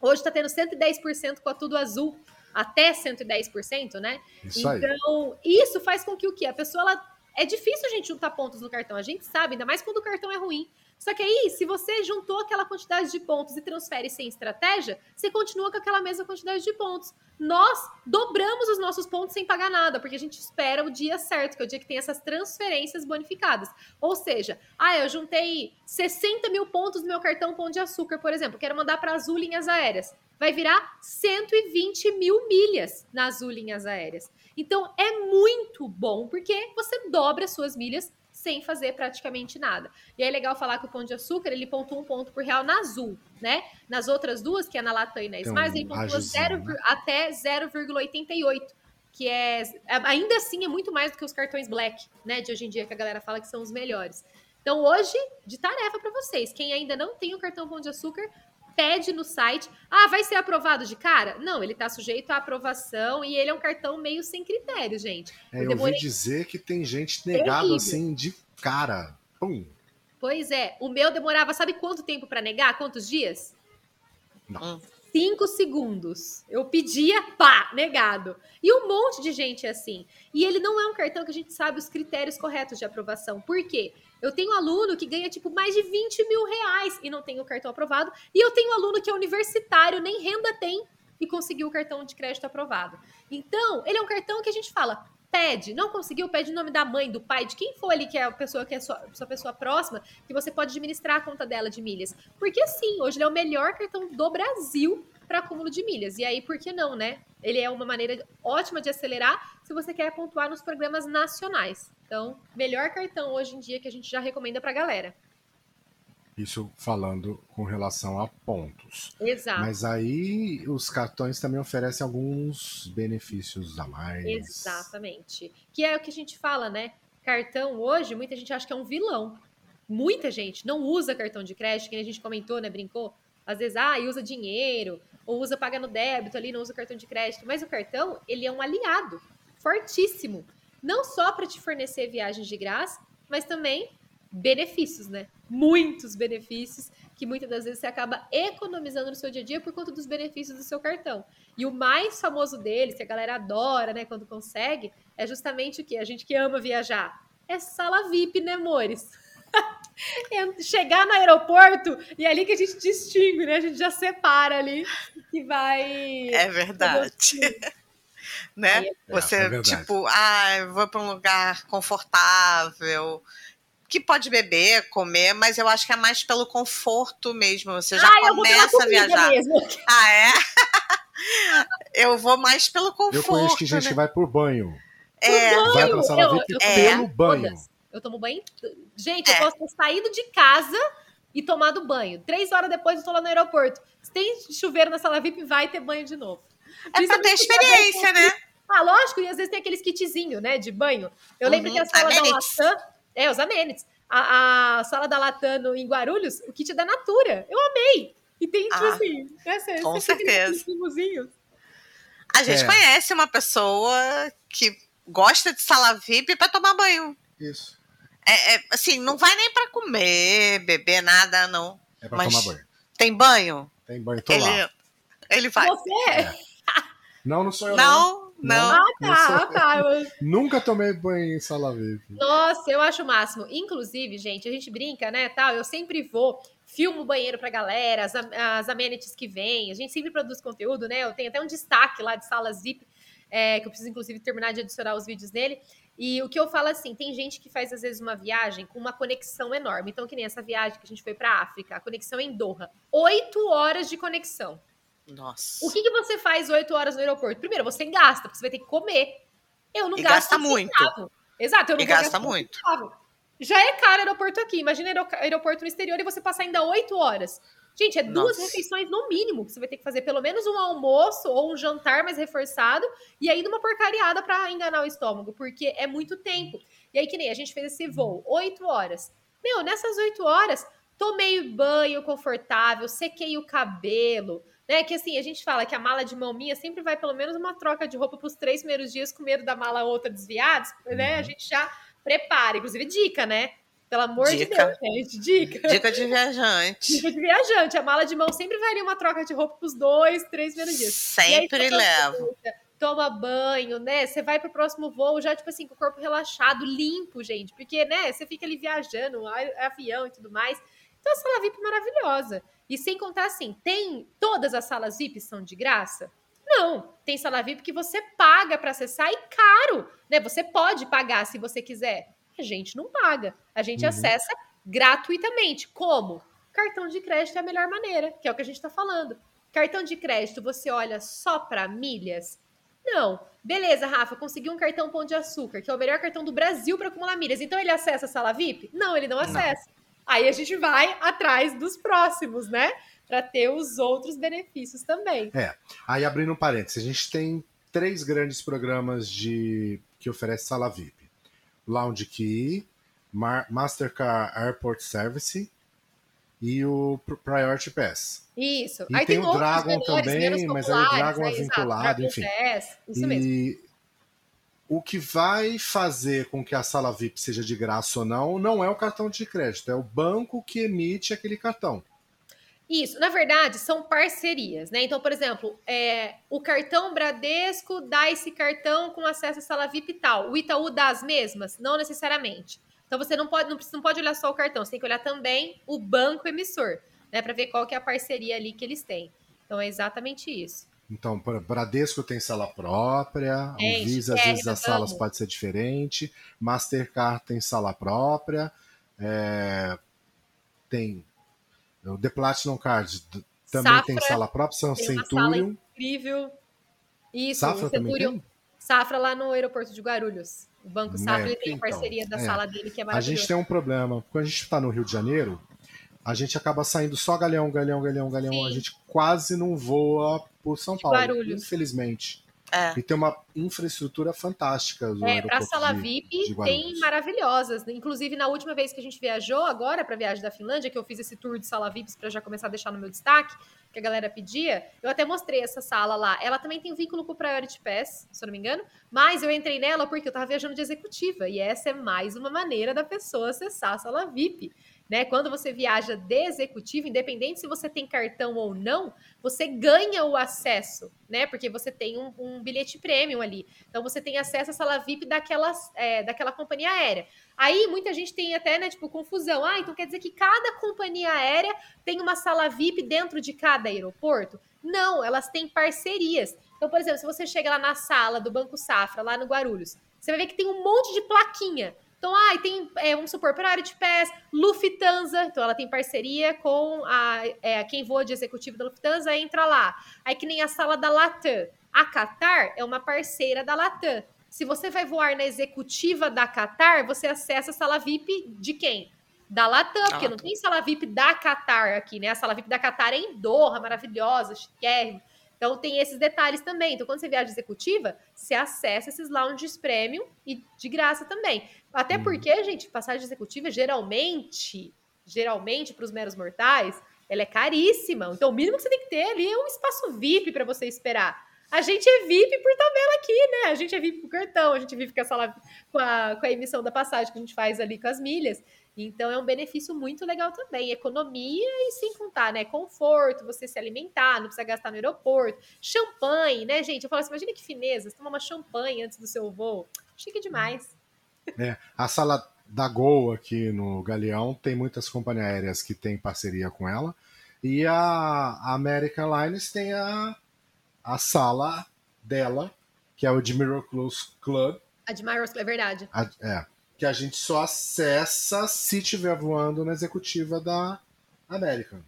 Speaker 3: Hoje está tendo 110% com a Tudo Azul, até 110%, né?
Speaker 1: Isso
Speaker 3: então, aí. isso faz com que o quê? A pessoa ela é difícil a gente juntar pontos no cartão, a gente sabe, ainda mais quando o cartão é ruim. Só que aí, se você juntou aquela quantidade de pontos e transfere sem estratégia, você continua com aquela mesma quantidade de pontos. Nós dobramos os nossos pontos sem pagar nada, porque a gente espera o dia certo, que é o dia que tem essas transferências bonificadas. Ou seja, ah, eu juntei 60 mil pontos no meu cartão Pão de Açúcar, por exemplo, quero mandar para Azul Linhas Aéreas. Vai virar 120 mil milhas na Azul Linhas Aéreas. Então é muito bom, porque você dobra as suas milhas sem fazer praticamente nada. E é legal falar que o Pão de Açúcar, ele pontua um ponto por real na azul, né? Nas outras duas, que é na Latam e na Smiles, ele pontua zero, né? até 0,88 que é, é ainda assim é muito mais do que os cartões black, né, de hoje em dia que a galera fala que são os melhores. Então hoje, de tarefa para vocês, quem ainda não tem o cartão Pão de Açúcar, pede no site. Ah, vai ser aprovado de cara? Não, ele está sujeito à aprovação e ele é um cartão meio sem critério, gente.
Speaker 1: É, eu, eu ouvi dizer que tem gente negado assim de cara. Pum.
Speaker 3: Pois é, o meu demorava, sabe quanto tempo para negar? Quantos dias?
Speaker 1: Não. Hum.
Speaker 3: Cinco segundos. Eu pedia, pá, negado. E um monte de gente é assim. E ele não é um cartão que a gente sabe os critérios corretos de aprovação. Por quê? Eu tenho aluno que ganha, tipo, mais de 20 mil reais e não tem o cartão aprovado. E eu tenho aluno que é universitário, nem renda tem, e conseguiu o cartão de crédito aprovado. Então, ele é um cartão que a gente fala, pede, não conseguiu, pede o nome da mãe, do pai, de quem for ali que é a pessoa que é sua, sua pessoa próxima, que você pode administrar a conta dela de milhas. Porque sim, hoje ele é o melhor cartão do Brasil para acúmulo de milhas. E aí, por que não, né? Ele é uma maneira ótima de acelerar se você quer pontuar nos programas nacionais. Então, melhor cartão hoje em dia que a gente já recomenda para a galera.
Speaker 1: Isso falando com relação a pontos.
Speaker 3: Exato.
Speaker 1: Mas aí os cartões também oferecem alguns benefícios a mais.
Speaker 3: Exatamente. Que é o que a gente fala, né? Cartão hoje, muita gente acha que é um vilão. Muita gente não usa cartão de crédito, que a gente comentou, né? Brincou. Às vezes, ah, usa dinheiro ou usa paga no débito ali, não usa cartão de crédito. Mas o cartão, ele é um aliado fortíssimo, não só para te fornecer viagens de graça, mas também benefícios, né? Muitos benefícios que muitas das vezes você acaba economizando no seu dia a dia por conta dos benefícios do seu cartão. E o mais famoso deles, que a galera adora, né, quando consegue, é justamente o que a gente que ama viajar. É sala VIP, né, amores? chegar no aeroporto e é ali que a gente distingue, né? A gente já separa ali que vai.
Speaker 2: É verdade. né? É Você, é tipo, ah, vou para um lugar confortável, que pode beber, comer, mas eu acho que é mais pelo conforto mesmo. Você já ah, começa a viajar. Mesmo. Ah, é? eu vou mais pelo conforto. Eu
Speaker 1: conheço que gente
Speaker 2: né?
Speaker 1: vai por banho.
Speaker 2: É,
Speaker 1: vai pra sala VIP é, pelo banho.
Speaker 3: Todas. Eu tomo banho. Gente, é. eu posso ter saído de casa e tomado banho. Três horas depois eu tô lá no aeroporto. Se tem chuveiro na sala VIP, vai ter banho de novo.
Speaker 2: É pra ter experiência, né?
Speaker 3: Ah, lógico, e às vezes tem aqueles kitzinhos, né, de banho. Eu uhum. lembro que a sala da Latam, é, os amenities. A, a sala da Latam em Guarulhos, o kit da Natura. Eu amei. E tem, tipo ah, assim,
Speaker 2: essa, com certeza. A gente é. conhece uma pessoa que gosta de sala VIP para tomar banho.
Speaker 1: Isso.
Speaker 2: É, é, assim, não vai nem para comer, beber, nada, não.
Speaker 1: É para tomar banho.
Speaker 2: Tem banho?
Speaker 1: Tem banho, tô
Speaker 2: ele,
Speaker 1: lá.
Speaker 2: Ele vai.
Speaker 3: Você? É.
Speaker 1: Não, não sou eu.
Speaker 2: Não, não. Não.
Speaker 3: Ah, tá, ah, tá.
Speaker 1: Nunca tomei banho em sala VIP.
Speaker 3: Nossa, eu acho o máximo. Inclusive, gente, a gente brinca, né, tal, eu sempre vou filmo o banheiro pra galera, as, as amenities que vem. A gente sempre produz conteúdo, né? Eu tenho até um destaque lá de salas VIP, é, que eu preciso, inclusive, terminar de adicionar os vídeos nele. E o que eu falo assim, tem gente que faz, às vezes, uma viagem com uma conexão enorme. Então, que nem essa viagem que a gente foi pra África, a conexão em Doha. Oito horas de conexão.
Speaker 2: Nossa.
Speaker 3: O que, que você faz oito horas no aeroporto? Primeiro, você gasta, porque você vai ter que comer. Eu não e gasto
Speaker 2: gasta muito.
Speaker 3: Exato, eu não
Speaker 2: e gasta muito.
Speaker 3: Centavo. Já é caro aeroporto aqui. Imagina aeroporto no exterior e você passar ainda oito horas. Gente, é duas Nossa. refeições no mínimo que você vai ter que fazer. Pelo menos um almoço ou um jantar mais reforçado. E aí, uma porcariada para enganar o estômago, porque é muito tempo. E aí, que nem a gente fez esse voo, oito horas. Meu, nessas oito horas, tomei banho confortável, sequei o cabelo, né? Que assim, a gente fala que a mala de mão minha sempre vai pelo menos uma troca de roupa para os três primeiros dias com medo da mala outra desviada, né? A uhum. gente já prepara. Inclusive, dica, né? Pelo amor dica. de Deus, gente. Dica.
Speaker 2: Dica de viajante.
Speaker 3: Dica de viajante. A mala de mão sempre varia uma troca de roupa pros dois, três primeiros dias.
Speaker 2: Sempre aí, levo.
Speaker 3: Toma banho, né? Você vai pro próximo voo já, tipo assim, com o corpo relaxado, limpo, gente. Porque, né, você fica ali viajando, avião e tudo mais. Então, a sala VIP é maravilhosa. E sem contar assim, tem todas as salas VIP são de graça? Não, tem sala VIP que você paga para acessar e caro, né? Você pode pagar se você quiser. A gente não paga. A gente uhum. acessa gratuitamente. Como? Cartão de crédito é a melhor maneira, que é o que a gente está falando. Cartão de crédito, você olha só para milhas? Não. Beleza, Rafa, consegui um cartão Pão de Açúcar, que é o melhor cartão do Brasil para acumular milhas. Então ele acessa a sala VIP? Não, ele não acessa. Não. Aí a gente vai atrás dos próximos, né? para ter os outros benefícios também.
Speaker 1: É. Aí abrindo um parênteses, a gente tem três grandes programas de que oferece sala VIP: Lounge Key, Mar Mastercard Airport Service e o Priority Pass.
Speaker 3: Isso.
Speaker 1: E aí tem, tem o Dragon também, mas aí o Dragon é vinculado, enfim.
Speaker 3: Pass, isso e mesmo.
Speaker 1: O que vai fazer com que a sala VIP seja de graça ou não, não é o cartão de crédito, é o banco que emite aquele cartão.
Speaker 3: Isso, na verdade, são parcerias, né? Então, por exemplo, é, o cartão Bradesco dá esse cartão com acesso à sala VIP e tal. O Itaú dá as mesmas? Não necessariamente. Então você não pode, não, não pode olhar só o cartão, você tem que olhar também o banco emissor, né? Para ver qual que é a parceria ali que eles têm. Então é exatamente isso.
Speaker 1: Então, Bradesco tem sala própria, é, o Visa, às vezes as salas podem ser diferentes, Mastercard tem sala própria, é, tem o The Platinum Card também Safra, tem sala própria, são tem Centurion.
Speaker 3: Incrível. Isso,
Speaker 1: Safra o Centurion.
Speaker 3: Safra lá no aeroporto de Guarulhos. O Banco Safra é, tem então, parceria da é. sala dele, que é maravilhoso.
Speaker 1: A gente tem um problema. Quando a gente está no Rio de Janeiro, a gente acaba saindo só galeão, galeão, galeão, galeão. Sim. A gente quase não voa por São Paulo, Guarulhos. infelizmente. É. E tem uma infraestrutura fantástica.
Speaker 3: Do é, para sala VIP de tem maravilhosas. Inclusive, na última vez que a gente viajou, agora para a viagem da Finlândia, que eu fiz esse tour de sala VIPs para já começar a deixar no meu destaque, que a galera pedia, eu até mostrei essa sala lá. Ela também tem vínculo com o Priority Pass, se eu não me engano, mas eu entrei nela porque eu estava viajando de executiva, e essa é mais uma maneira da pessoa acessar a sala VIP. Né? Quando você viaja de executivo, independente se você tem cartão ou não, você ganha o acesso, né? Porque você tem um, um bilhete premium ali. Então você tem acesso à sala VIP daquela, é, daquela companhia aérea. Aí muita gente tem até, né, tipo, confusão. Ah, então quer dizer que cada companhia aérea tem uma sala VIP dentro de cada aeroporto? Não, elas têm parcerias. Então, por exemplo, se você chega lá na sala do Banco Safra, lá no Guarulhos, você vai ver que tem um monte de plaquinha. Então, ah, tem, é, vamos supor, Priority Pass, Lufthansa, então ela tem parceria com a, é, quem voa de executivo da Lufthansa, entra lá. Aí que nem a sala da Latam. A Qatar é uma parceira da Latam. Se você vai voar na executiva da Qatar, você acessa a sala VIP de quem? Da Latam, porque não tem sala VIP da Qatar aqui, né? A sala VIP da Qatar é em Doha, maravilhosa, chiquérrima. Então tem esses detalhes também. Então, quando você viaja executiva, você acessa esses lounges premium e de graça também. Até uhum. porque, gente, passagem executiva geralmente, geralmente para os meros mortais, ela é caríssima. Então, o mínimo que você tem que ter ali é um espaço VIP para você esperar. A gente é VIP por tabela aqui, né? A gente é VIP por cartão, a gente VIP com a, com a, com a emissão da passagem que a gente faz ali com as milhas. Então é um benefício muito legal também. Economia e sem contar, né? Conforto, você se alimentar, não precisa gastar no aeroporto. Champanhe, né, gente? Eu falo assim, imagina que fineza, você toma uma champanhe antes do seu voo. Chique demais.
Speaker 1: É, a sala da Gol aqui no Galeão tem muitas companhias aéreas que têm parceria com ela. E a American Airlines tem a, a sala dela, que é o Admiral Club.
Speaker 3: Admiral Club, é verdade.
Speaker 1: A, é, que a gente só acessa se estiver voando na executiva da American.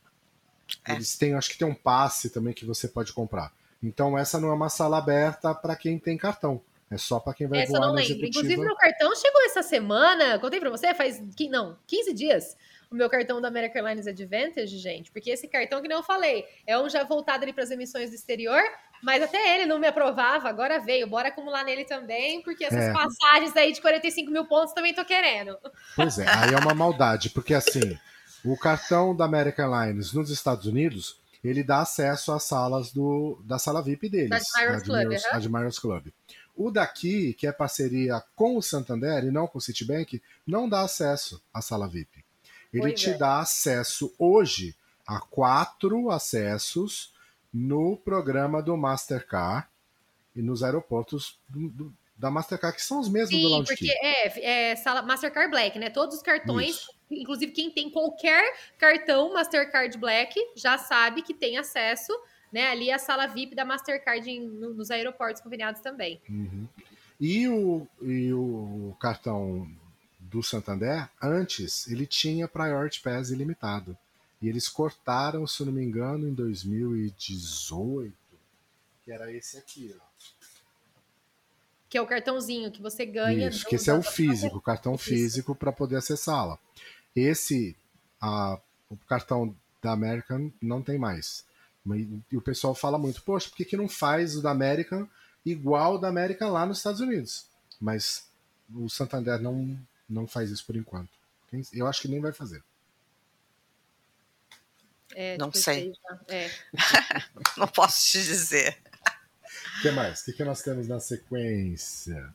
Speaker 1: É. Eles têm, acho que tem um passe também que você pode comprar. Então essa não é uma sala aberta para quem tem cartão. É só para quem vai essa voar eu não lembro. Executiva.
Speaker 3: Inclusive meu cartão chegou essa semana, contei para você, faz não, 15 dias. O meu cartão da American Airlines Advantage, gente, porque esse cartão que não eu falei, é um já voltado ali para as emissões do exterior, mas até ele não me aprovava, agora veio. Bora acumular nele também, porque essas é. passagens aí de 45 mil pontos também tô querendo.
Speaker 1: Pois é, aí é uma maldade, porque assim, o cartão da American Airlines nos Estados Unidos, ele dá acesso às salas do, da sala VIP deles.
Speaker 3: Admirals Club. Uhum.
Speaker 1: Admirals Club. O daqui, que é parceria com o Santander e não com o Citibank, não dá acesso à sala VIP. Ele pois te é. dá acesso hoje a quatro acessos no programa do Mastercard e nos aeroportos do, do, da Mastercard, que são os mesmos
Speaker 3: Sim,
Speaker 1: do Lounge
Speaker 3: porque é, é sala Mastercard Black, né? Todos os cartões, Isso. inclusive quem tem qualquer cartão Mastercard Black, já sabe que tem acesso né, ali à sala VIP da Mastercard em, nos aeroportos conveniados também.
Speaker 1: Uhum. E, o, e o cartão do Santander, antes, ele tinha Priority Pass ilimitado. E eles cortaram, se eu não me engano, em 2018, que era esse aqui, ó.
Speaker 3: Que é o cartãozinho que você ganha.
Speaker 1: Isso, que esse é o físico, o cartão físico para poder acessá-la. Esse, a, o cartão da American não tem mais. E o pessoal fala muito, poxa, por que, que não faz o da American igual o da American lá nos Estados Unidos? Mas o Santander não, não faz isso por enquanto. Eu acho que nem vai fazer.
Speaker 2: É, não tipo, sei. É. não posso te dizer.
Speaker 1: O que mais? O que, que nós temos na sequência?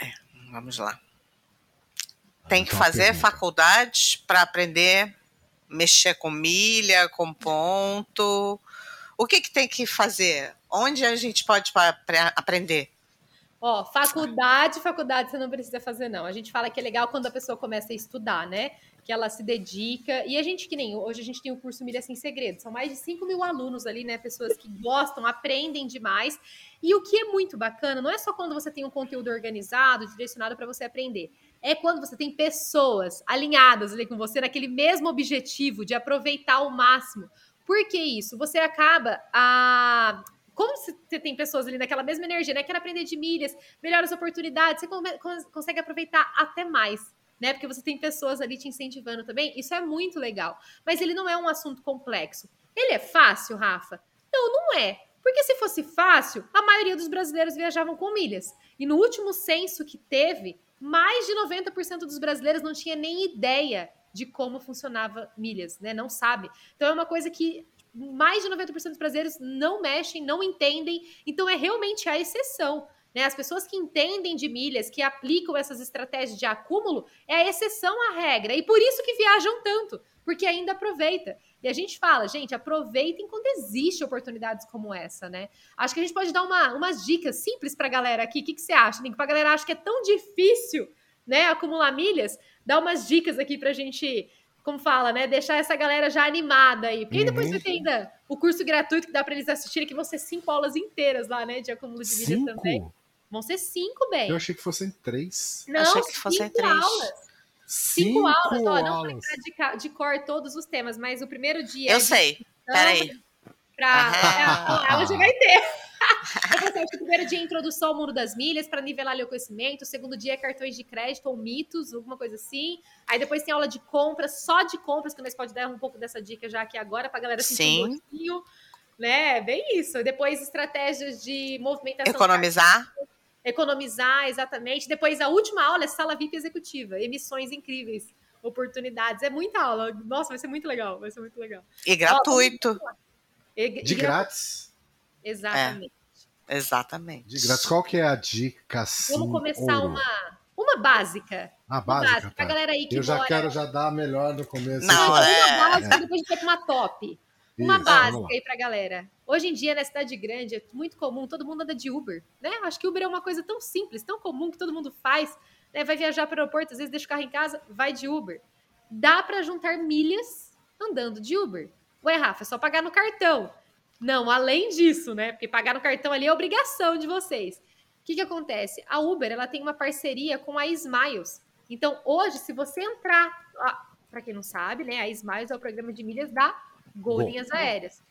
Speaker 2: É, vamos lá. Ah, Tem que fazer faculdade para aprender mexer com milha, com ponto. O que, que tem que fazer? Onde a gente pode aprender?
Speaker 3: Ó, faculdade, faculdade você não precisa fazer, não. A gente fala que é legal quando a pessoa começa a estudar, né? Que ela se dedica. E a gente, que nem hoje, a gente tem o curso Milha Sem Segredo. São mais de 5 mil alunos ali, né? Pessoas que gostam, aprendem demais. E o que é muito bacana, não é só quando você tem um conteúdo organizado, direcionado para você aprender. É quando você tem pessoas alinhadas ali com você naquele mesmo objetivo de aproveitar ao máximo. Por que isso? Você acaba a como você tem pessoas ali naquela mesma energia, né? Quer aprender de milhas, melhores oportunidades, você consegue aproveitar até mais né? Porque você tem pessoas ali te incentivando também. Isso é muito legal. Mas ele não é um assunto complexo. Ele é fácil, Rafa? Não, não é. Porque se fosse fácil, a maioria dos brasileiros viajavam com milhas. E no último censo que teve, mais de 90% dos brasileiros não tinha nem ideia de como funcionava milhas, né? Não sabe. Então é uma coisa que mais de 90% dos brasileiros não mexem, não entendem. Então é realmente a exceção. Né? As pessoas que entendem de milhas, que aplicam essas estratégias de acúmulo, é a exceção à regra. E por isso que viajam tanto, porque ainda aproveita. E a gente fala, gente, aproveitem quando existe oportunidades como essa, né? Acho que a gente pode dar uma, umas dicas simples para a galera aqui. O que, que você acha? Para a galera acha que é tão difícil né, acumular milhas, dá umas dicas aqui para a gente como fala, né? Deixar essa galera já animada aí. Porque uhum. depois você tem ainda o curso gratuito que dá para eles assistirem, que vão ser cinco aulas inteiras lá, né? De acúmulo de milhas também. Vão ser cinco, bem.
Speaker 1: Eu achei que fossem três.
Speaker 3: Não,
Speaker 2: achei que fossem três.
Speaker 3: aulas. Cinco, cinco aulas. Ó, não vou entrar de, de cor todos os temas, mas o primeiro dia.
Speaker 2: Eu é sei. Peraí.
Speaker 3: Pra, é, ela já vai ter. o primeiro dia é introdução ao mundo das milhas para nivelar o conhecimento. O segundo dia é cartões de crédito ou mitos, alguma coisa assim. Aí depois tem aula de compras, só de compras, que nós pode dar um pouco dessa dica já aqui agora para a galera sentir Sim. um gostinho. Né? Bem isso. Depois estratégias de movimentação.
Speaker 2: Economizar.
Speaker 3: Economizar, exatamente. Depois a última aula é sala VIP executiva, emissões incríveis, oportunidades. É muita aula. Nossa, vai ser muito legal, vai ser muito legal.
Speaker 2: E gratuito.
Speaker 1: e, de grátis.
Speaker 3: Exatamente.
Speaker 2: É, exatamente.
Speaker 1: De grátis. Qual que é a dica?
Speaker 3: Assim, Vamos começar ouro? uma uma básica.
Speaker 1: A básica. básica
Speaker 3: tá. galera aí que
Speaker 1: Eu já
Speaker 3: mora...
Speaker 1: quero já dar melhor no começo.
Speaker 2: Não, é...
Speaker 3: Uma básica, depois a gente vai uma top. Uma Isso, básica aí pra galera. Hoje em dia, na cidade grande, é muito comum, todo mundo anda de Uber, né? Acho que Uber é uma coisa tão simples, tão comum que todo mundo faz. Né? Vai viajar para o aeroporto, às vezes deixa o carro em casa, vai de Uber. Dá para juntar milhas andando de Uber. Ué, Rafa, é só pagar no cartão. Não, além disso, né? Porque pagar no cartão ali é obrigação de vocês. O que, que acontece? A Uber ela tem uma parceria com a Smiles. Então, hoje, se você entrar. Para quem não sabe, né? A Smiles é o programa de milhas da Gol Linhas Aéreas.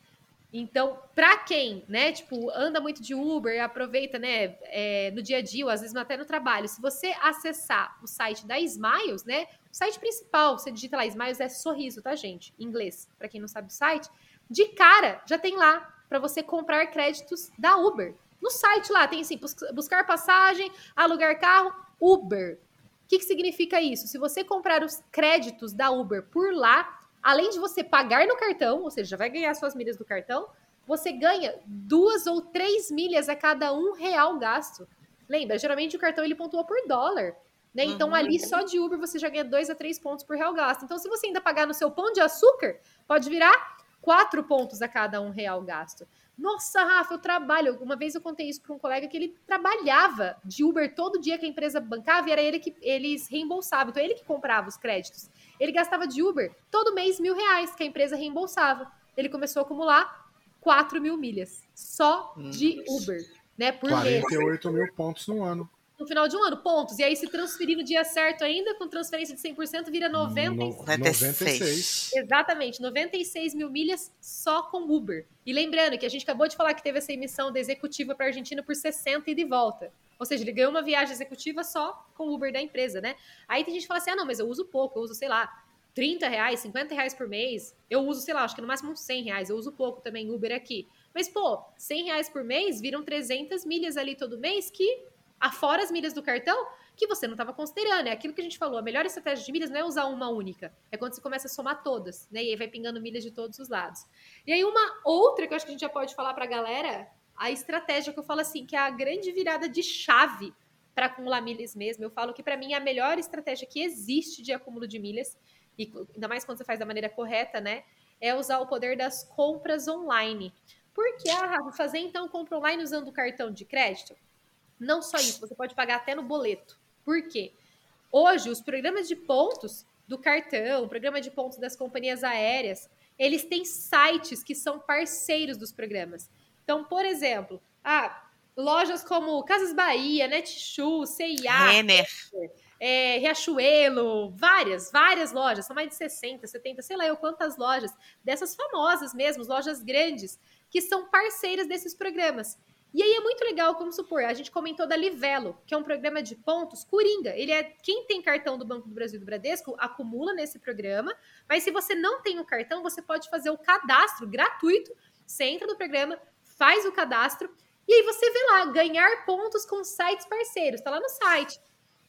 Speaker 3: Então, para quem, né, tipo, anda muito de Uber, aproveita, né, é, no dia a dia, ou às vezes até no trabalho, se você acessar o site da Smiles, né, o site principal, você digita lá, Smiles é sorriso, tá, gente? Em inglês, para quem não sabe o site, de cara, já tem lá para você comprar créditos da Uber. No site lá tem assim, buscar passagem, alugar carro, Uber. O que, que significa isso? Se você comprar os créditos da Uber por lá, além de você pagar no cartão, ou seja, já vai ganhar suas milhas do cartão, você ganha duas ou três milhas a cada um real gasto. Lembra, geralmente o cartão ele pontua por dólar. Né? Então, uhum. ali só de Uber você já ganha dois a três pontos por real gasto. Então, se você ainda pagar no seu pão de açúcar, pode virar quatro pontos a cada um real gasto. Nossa, Rafa, eu trabalho. Uma vez eu contei isso para um colega que ele trabalhava de Uber todo dia que a empresa bancava e era ele que eles reembolsavam. Então, ele que comprava os créditos. Ele gastava de Uber todo mês mil reais que a empresa reembolsava. Ele começou a acumular 4 mil milhas só de Uber, né? Por
Speaker 1: 48 mês. mil pontos no ano
Speaker 3: no final de um ano, pontos. E aí, se transferir no dia certo ainda, com transferência de 100%, vira 96.
Speaker 1: 96.
Speaker 3: Exatamente, 96 mil milhas só com Uber. E lembrando que a gente acabou de falar que teve essa emissão da executiva para a Argentina por 60 e de volta. Ou seja, ele ganhou uma viagem executiva só com o Uber da empresa, né? Aí tem gente que fala assim: ah, não, mas eu uso pouco, eu uso, sei lá, 30 reais, 50 reais por mês. Eu uso, sei lá, acho que no máximo 100 reais. Eu uso pouco também Uber aqui. Mas, pô, 100 reais por mês viram 300 milhas ali todo mês que afora as milhas do cartão que você não estava considerando. É aquilo que a gente falou, a melhor estratégia de milhas não é usar uma única, é quando você começa a somar todas, né? E aí vai pingando milhas de todos os lados. E aí uma outra que eu acho que a gente já pode falar para a galera, a estratégia que eu falo assim, que é a grande virada de chave para acumular milhas mesmo. Eu falo que para mim é a melhor estratégia que existe de acúmulo de milhas, e ainda mais quando você faz da maneira correta, né? É usar o poder das compras online. Por que, ah, fazer então compra online usando o cartão de crédito? Não só isso, você pode pagar até no boleto. Por quê? Hoje, os programas de pontos do cartão, o programa de pontos das companhias aéreas, eles têm sites que são parceiros dos programas. Então, por exemplo, ah, lojas como Casas Bahia, Netshoes, C&A,
Speaker 2: Renner.
Speaker 3: É, Riachuelo, várias, várias lojas, são mais de 60, 70, sei lá eu quantas lojas, dessas famosas mesmo, lojas grandes, que são parceiras desses programas. E aí é muito legal, como supor, a gente comentou da Livelo, que é um programa de pontos coringa. Ele é quem tem cartão do Banco do Brasil e do Bradesco acumula nesse programa, mas se você não tem o cartão, você pode fazer o cadastro gratuito. Você entra no programa, faz o cadastro e aí você vê lá ganhar pontos com sites parceiros. Tá lá no site.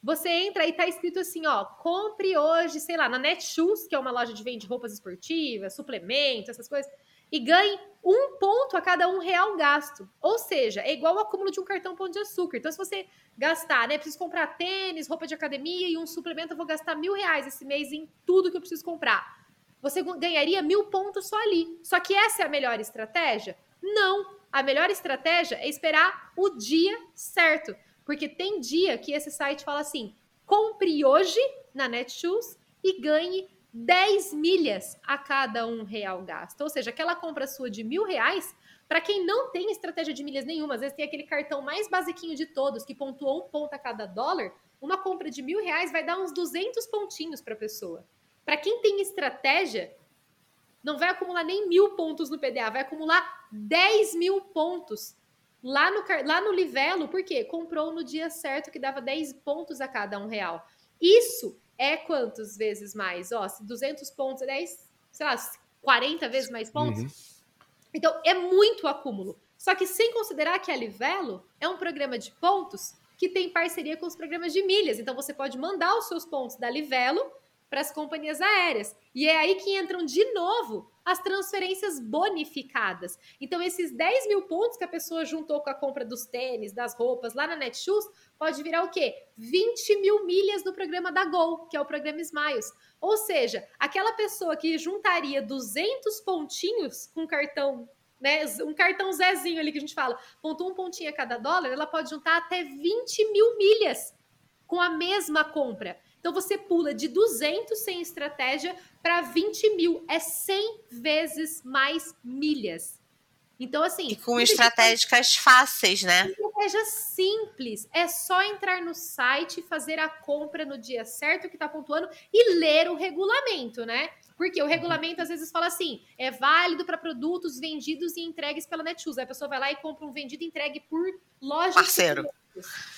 Speaker 3: Você entra e tá escrito assim, ó, compre hoje, sei lá, na Netshoes, que é uma loja de vende roupas esportivas, suplementos, essas coisas e ganhe um ponto a cada um real gasto. Ou seja, é igual o acúmulo de um cartão pão de açúcar. Então, se você gastar, né? Preciso comprar tênis, roupa de academia e um suplemento, eu vou gastar mil reais esse mês em tudo que eu preciso comprar. Você ganharia mil pontos só ali. Só que essa é a melhor estratégia? Não. A melhor estratégia é esperar o dia certo. Porque tem dia que esse site fala assim: compre hoje na Netshoes e ganhe 10 milhas a cada um real gasto. Ou seja, aquela compra sua de mil reais, para quem não tem estratégia de milhas nenhuma, às vezes tem aquele cartão mais basiquinho de todos, que pontua um ponto a cada dólar, uma compra de mil reais vai dar uns 200 pontinhos para a pessoa. Para quem tem estratégia, não vai acumular nem mil pontos no PDA, vai acumular 10 mil pontos lá no, lá no Livelo, por quê? Comprou no dia certo que dava 10 pontos a cada um real. Isso é quantas vezes mais? Ó, se 200 pontos é 10, sei lá, 40 vezes mais pontos. Uhum. Então, é muito acúmulo. Só que sem considerar que a Livelo é um programa de pontos que tem parceria com os programas de milhas. Então, você pode mandar os seus pontos da Livelo para as companhias aéreas. E é aí que entram de novo as transferências bonificadas. Então, esses 10 mil pontos que a pessoa juntou com a compra dos tênis, das roupas lá na Netshoes, pode virar o quê? 20 mil milhas no programa da Gol, que é o programa Smiles. Ou seja, aquela pessoa que juntaria 200 pontinhos com cartão né, um cartão Zezinho ali que a gente fala, pontua um pontinho a cada dólar, ela pode juntar até 20 mil milhas com a mesma compra. Então você pula de 200 sem estratégia para 20 mil. É 100 vezes mais milhas. Então, assim.
Speaker 2: E com estratégicas fáceis, né?
Speaker 3: Estratégia simples. É só entrar no site, fazer a compra no dia certo que está pontuando e ler o regulamento, né? Porque o regulamento às vezes fala assim: é válido para produtos vendidos e entregues pela Netshoes. Aí a pessoa vai lá e compra um vendido e entregue por loja.
Speaker 2: Parceiro.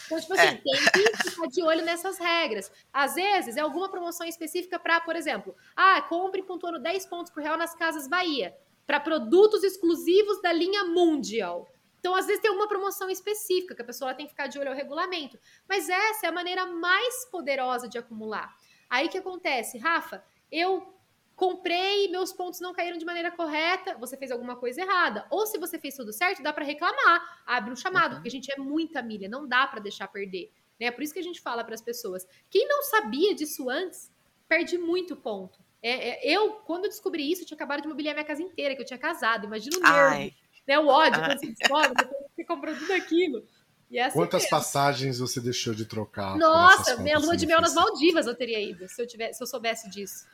Speaker 3: Então, tipo assim, é. tem que ficar de olho nessas regras. Às vezes é alguma promoção específica para, por exemplo, ah, compre pontuando 10 pontos por real nas Casas Bahia, para produtos exclusivos da linha Mundial. Então, às vezes tem uma promoção específica que a pessoa tem que ficar de olho ao regulamento. Mas essa é a maneira mais poderosa de acumular. Aí que acontece, Rafa, eu comprei, meus pontos não caíram de maneira correta, você fez alguma coisa errada. Ou se você fez tudo certo, dá para reclamar, abre um chamado, uhum. porque a gente é muita milha, não dá para deixar perder. Né? Por isso que a gente fala para as pessoas. Quem não sabia disso antes, perde muito ponto. É, é, eu, quando eu descobri isso, eu tinha acabado de mobiliar minha casa inteira, que eu tinha casado. Imagina o nervo, né? O ódio, Ai. quando você descobre, você comprou tudo aquilo.
Speaker 1: É assim Quantas mesmo. passagens você deixou de trocar?
Speaker 3: Nossa, minha lua de mel nas Maldivas eu teria ido, se eu, tivesse, se eu soubesse disso.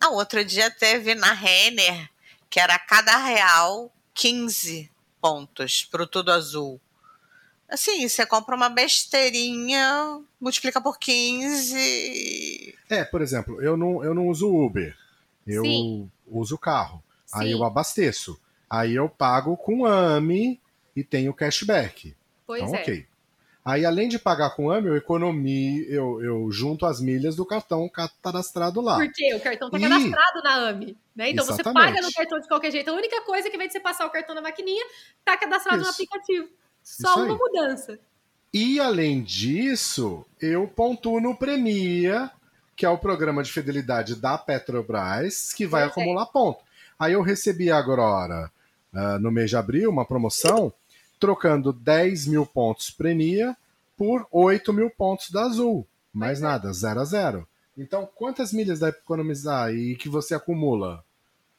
Speaker 2: Não, outro dia teve na Renner, que era cada real 15 pontos pro Tudo Azul. Assim, você compra uma besteirinha, multiplica por 15.
Speaker 1: É, por exemplo, eu não, eu não uso Uber. Eu Sim. uso carro. Sim. Aí eu abasteço. Aí eu pago com AMI e tenho cashback. Pois então, é. ok. Aí, além de pagar com AMI, eu economio, eu, eu junto as milhas do cartão cadastrado lá.
Speaker 3: Porque o cartão está e... cadastrado na AMI. Né? Então Exatamente. você paga no cartão de qualquer jeito. A única coisa é que, invés de você passar o cartão na maquininha, está cadastrado Isso. no aplicativo. Só Isso uma aí. mudança.
Speaker 1: E além disso, eu pontuo no Premia, que é o programa de fidelidade da Petrobras, que vai é. acumular é. ponto. Aí eu recebi agora, uh, no mês de abril, uma promoção trocando 10 mil pontos Premia por 8 mil pontos da Azul. Mais nada, 0 a 0. Então, quantas milhas dá para economizar e que você acumula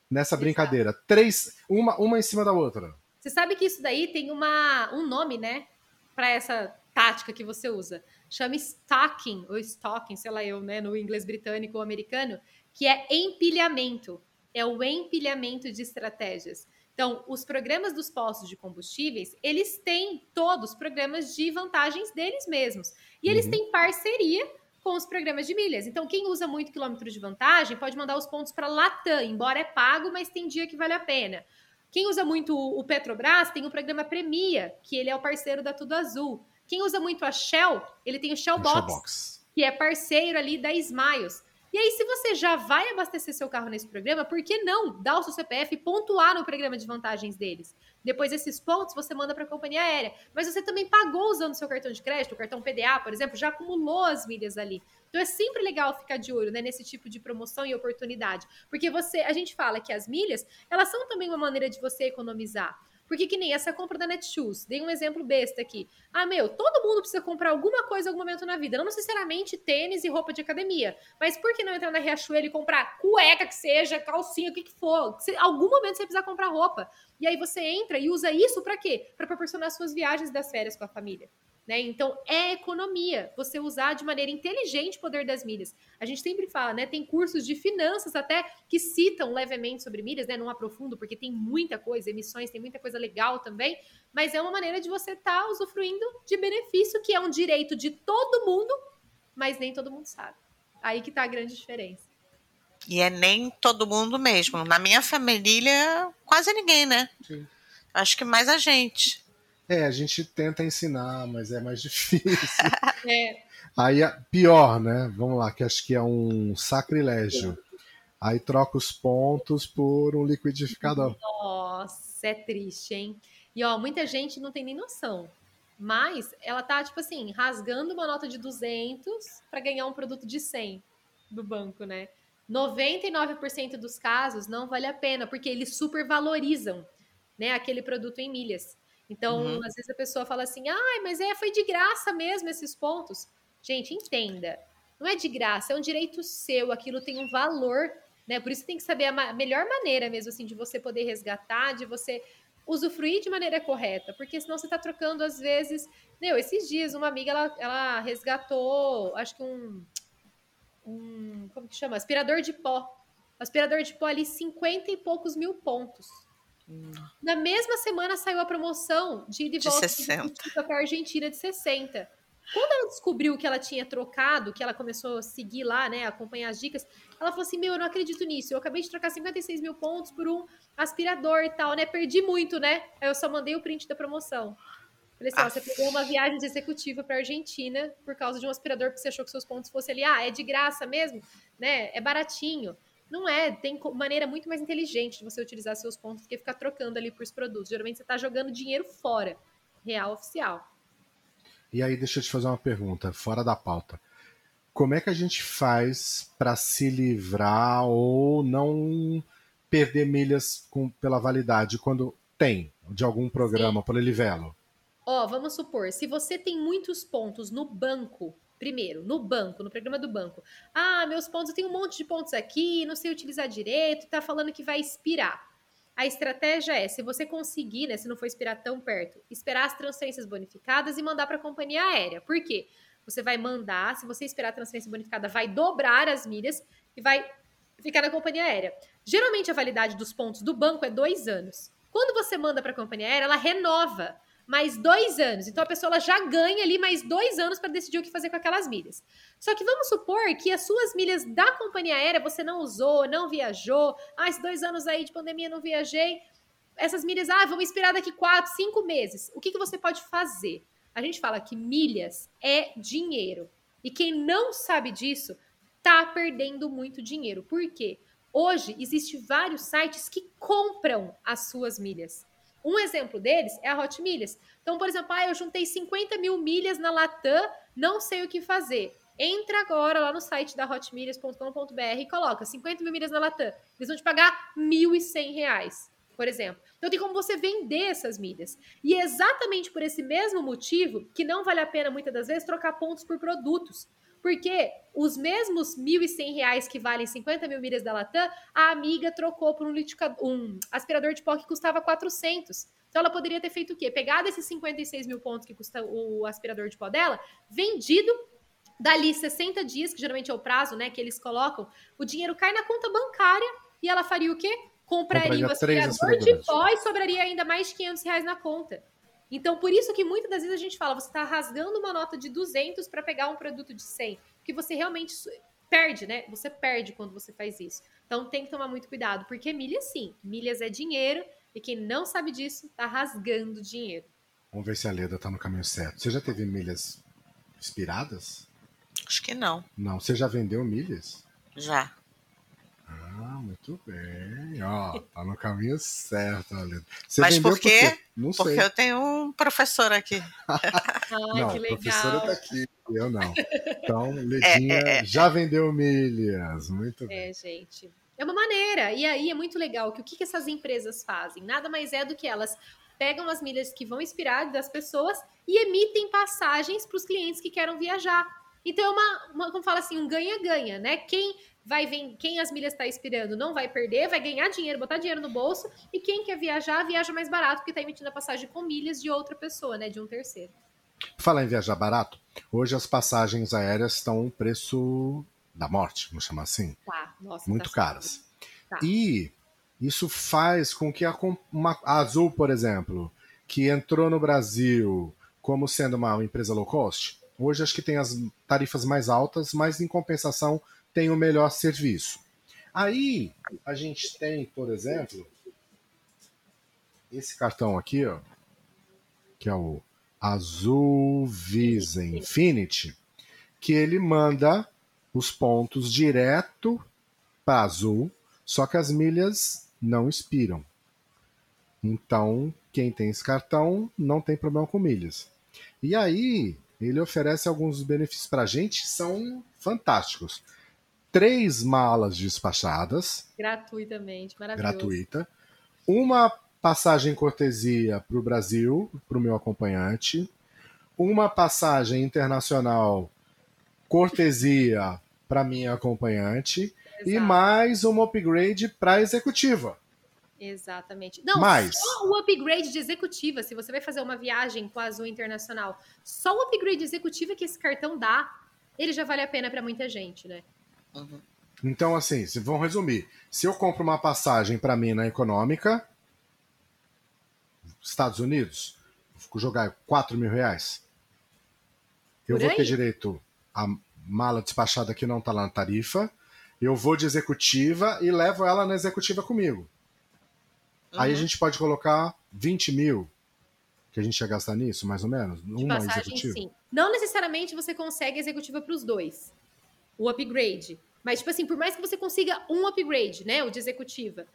Speaker 1: nessa brincadeira? Três, uma, uma em cima da outra.
Speaker 3: Você sabe que isso daí tem uma, um nome, né? Para essa tática que você usa. Chama stacking, ou stocking, sei lá eu, né? No inglês britânico ou americano, que é empilhamento. É o empilhamento de estratégias. Então, os programas dos postos de combustíveis, eles têm todos programas de vantagens deles mesmos. E eles uhum. têm parceria com os programas de milhas. Então, quem usa muito quilômetro de vantagem pode mandar os pontos para Latam, embora é pago, mas tem dia que vale a pena. Quem usa muito o Petrobras tem o programa Premia, que ele é o parceiro da Tudo Azul. Quem usa muito a Shell, ele tem o Shell Box, Shell Box. que é parceiro ali da Smiles. E aí, se você já vai abastecer seu carro nesse programa, por que não dar o seu CPF e pontuar no programa de vantagens deles? Depois desses pontos, você manda para a companhia aérea. Mas você também pagou usando seu cartão de crédito, o cartão PDA, por exemplo, já acumulou as milhas ali. Então é sempre legal ficar de olho né, nesse tipo de promoção e oportunidade. Porque você, a gente fala que as milhas, elas são também uma maneira de você economizar. Porque que nem essa compra da Netshoes, dei um exemplo besta aqui. Ah, meu, todo mundo precisa comprar alguma coisa em algum momento na vida. Não necessariamente tênis e roupa de academia. Mas por que não entrar na Riachuelo e comprar cueca que seja, calcinha, o que que for? Algum momento você precisa comprar roupa. E aí você entra e usa isso para quê? Para proporcionar suas viagens das férias com a família. Né? Então, é economia, você usar de maneira inteligente o poder das milhas. A gente sempre fala, né? Tem cursos de finanças até que citam levemente sobre milhas, né? Não aprofundo, porque tem muita coisa, emissões, tem muita coisa legal também, mas é uma maneira de você estar tá usufruindo de benefício, que é um direito de todo mundo, mas nem todo mundo sabe. Aí que tá a grande diferença.
Speaker 2: E é nem todo mundo mesmo. Na minha família, quase ninguém, né? Sim. Acho que mais a gente.
Speaker 1: É, a gente tenta ensinar, mas é mais difícil. é. Aí, pior, né? Vamos lá, que acho que é um sacrilégio. Aí troca os pontos por um liquidificador.
Speaker 3: Nossa, é triste, hein? E ó, muita gente não tem nem noção. Mas ela tá, tipo assim, rasgando uma nota de 200 para ganhar um produto de 100 do banco, né? 99% dos casos não vale a pena, porque eles supervalorizam né, aquele produto em milhas. Então, uhum. às vezes a pessoa fala assim: ah, mas é, foi de graça mesmo esses pontos. Gente, entenda. Não é de graça, é um direito seu, aquilo tem um valor, né? Por isso tem que saber a, ma melhor maneira mesmo, assim, de você poder resgatar, de você usufruir de maneira correta, porque senão você está trocando, às vezes. Meu, esses dias, uma amiga ela, ela resgatou, acho que um, um. Como que chama? Aspirador de pó. Aspirador de pó ali, 50 e poucos mil pontos. Hum. Na mesma semana saiu a promoção de ida e volta para a Argentina de 60. Quando ela descobriu que ela tinha trocado, que ela começou a seguir lá, né, acompanhar as dicas, ela falou assim: Meu, eu não acredito nisso. Eu acabei de trocar 56 mil pontos por um aspirador e tal, né? Perdi muito, né? Aí eu só mandei o print da promoção. Falei assim: ó, você pegou uma viagem de executiva para Argentina por causa de um aspirador porque você achou que seus pontos fossem ali. Ah, é de graça mesmo, né? É baratinho. Não é, tem maneira muito mais inteligente de você utilizar seus pontos do que ficar trocando ali por os produtos. Geralmente você está jogando dinheiro fora, real oficial.
Speaker 1: E aí, deixa eu te fazer uma pergunta, fora da pauta. Como é que a gente faz para se livrar ou não perder milhas com, pela validade quando tem de algum programa Sim. por Livelo?
Speaker 3: Ó, vamos supor, se você tem muitos pontos no banco, primeiro, no banco, no programa do banco. Ah, meus pontos, eu tenho um monte de pontos aqui, não sei utilizar direito, tá falando que vai expirar. A estratégia é, se você conseguir, né, se não for esperar tão perto, esperar as transferências bonificadas e mandar para a companhia aérea. Por quê? Você vai mandar, se você esperar a transferência bonificada, vai dobrar as milhas e vai ficar na companhia aérea. Geralmente a validade dos pontos do banco é dois anos. Quando você manda para a companhia aérea, ela renova mais dois anos. Então a pessoa ela já ganha ali mais dois anos para decidir o que fazer com aquelas milhas. Só que vamos supor que as suas milhas da companhia aérea você não usou, não viajou. Ah, esses dois anos aí de pandemia não viajei. Essas milhas, ah, vão expirar daqui quatro, cinco meses. O que, que você pode fazer? A gente fala que milhas é dinheiro. E quem não sabe disso tá perdendo muito dinheiro. Por quê? Hoje existem vários sites que compram as suas milhas. Um exemplo deles é a Hot Milhas. Então, por exemplo, ah, eu juntei 50 mil milhas na Latam, não sei o que fazer. Entra agora lá no site da hotmilhas.com.br e coloca 50 mil milhas na Latam. Eles vão te pagar R$ 1.100, por exemplo. Então tem como você vender essas milhas. E é exatamente por esse mesmo motivo que não vale a pena, muitas das vezes, trocar pontos por produtos. Porque os mesmos R$ 1.100 que valem 50 mil milhas da Latam, a amiga trocou por um, um aspirador de pó que custava 400. Então ela poderia ter feito o quê? Pegado esses 56 mil pontos que custa o aspirador de pó dela, vendido, dali 60 dias, que geralmente é o prazo né, que eles colocam, o dinheiro cai na conta bancária e ela faria o quê? Compraria, Compraria o aspirador de pó e sobraria ainda mais 500 reais na conta. Então, por isso que muitas das vezes a gente fala, você está rasgando uma nota de 200 para pegar um produto de 100, porque você realmente perde, né? Você perde quando você faz isso. Então, tem que tomar muito cuidado, porque milhas sim, milhas é dinheiro e quem não sabe disso está rasgando dinheiro.
Speaker 1: Vamos ver se a Leda está no caminho certo. Você já teve milhas expiradas?
Speaker 2: Acho que não.
Speaker 1: Não, você já vendeu milhas?
Speaker 2: Já.
Speaker 1: Ah, muito bem. Ó, tá no caminho certo, Alida.
Speaker 2: Mas por quê? Por não Porque sei. eu tenho um professor aqui.
Speaker 1: não, que legal. a professora tá aqui, eu não. Então, Ledinha é, é, é. já vendeu milhas. Muito bem.
Speaker 3: É, gente. É uma maneira. E aí é muito legal que o que, que essas empresas fazem? Nada mais é do que elas pegam as milhas que vão expirar das pessoas e emitem passagens para os clientes que querem viajar. Então é uma, uma como fala assim, um ganha-ganha, né? Quem vai vir, quem as milhas está expirando não vai perder, vai ganhar dinheiro, botar dinheiro no bolso, e quem quer viajar, viaja mais barato, porque está emitindo a passagem com milhas de outra pessoa, né? De um terceiro.
Speaker 1: Falar em viajar barato, hoje as passagens aéreas estão um preço da morte, vamos chamar assim.
Speaker 3: Tá, nossa,
Speaker 1: muito tá caras. Tá. E isso faz com que a, uma, a Azul, por exemplo, que entrou no Brasil como sendo uma empresa low cost, hoje acho que tem as tarifas mais altas, mas em compensação tem o melhor serviço. Aí a gente tem, por exemplo, esse cartão aqui, ó, que é o Azul Visa Infinity, que ele manda os pontos direto para Azul, só que as milhas não expiram. Então, quem tem esse cartão não tem problema com milhas. E aí, ele oferece alguns benefícios para a gente que são fantásticos. Três malas despachadas.
Speaker 3: Gratuitamente, maravilhoso.
Speaker 1: Gratuita. Uma passagem cortesia para o Brasil, para o meu acompanhante. Uma passagem internacional cortesia para minha acompanhante. Exato. E mais uma upgrade para a executiva.
Speaker 3: Exatamente. Não, Mas... só o upgrade de executiva, se você vai fazer uma viagem com a Azul Internacional, só o upgrade executiva que esse cartão dá, ele já vale a pena para muita gente, né?
Speaker 1: Uhum. Então, assim, vamos resumir. Se eu compro uma passagem para mim na econômica, Estados Unidos, vou jogar 4 mil reais. Eu vou ter direito a mala despachada que não está lá na tarifa. Eu vou de executiva e levo ela na executiva comigo. Uhum. Aí a uhum. gente pode colocar 20 mil que a gente ia gastar nisso, mais ou menos?
Speaker 3: De uma passagem, executiva. sim. Não necessariamente você consegue executiva para os dois. O upgrade. Mas, tipo assim, por mais que você consiga um upgrade, né? O de executiva.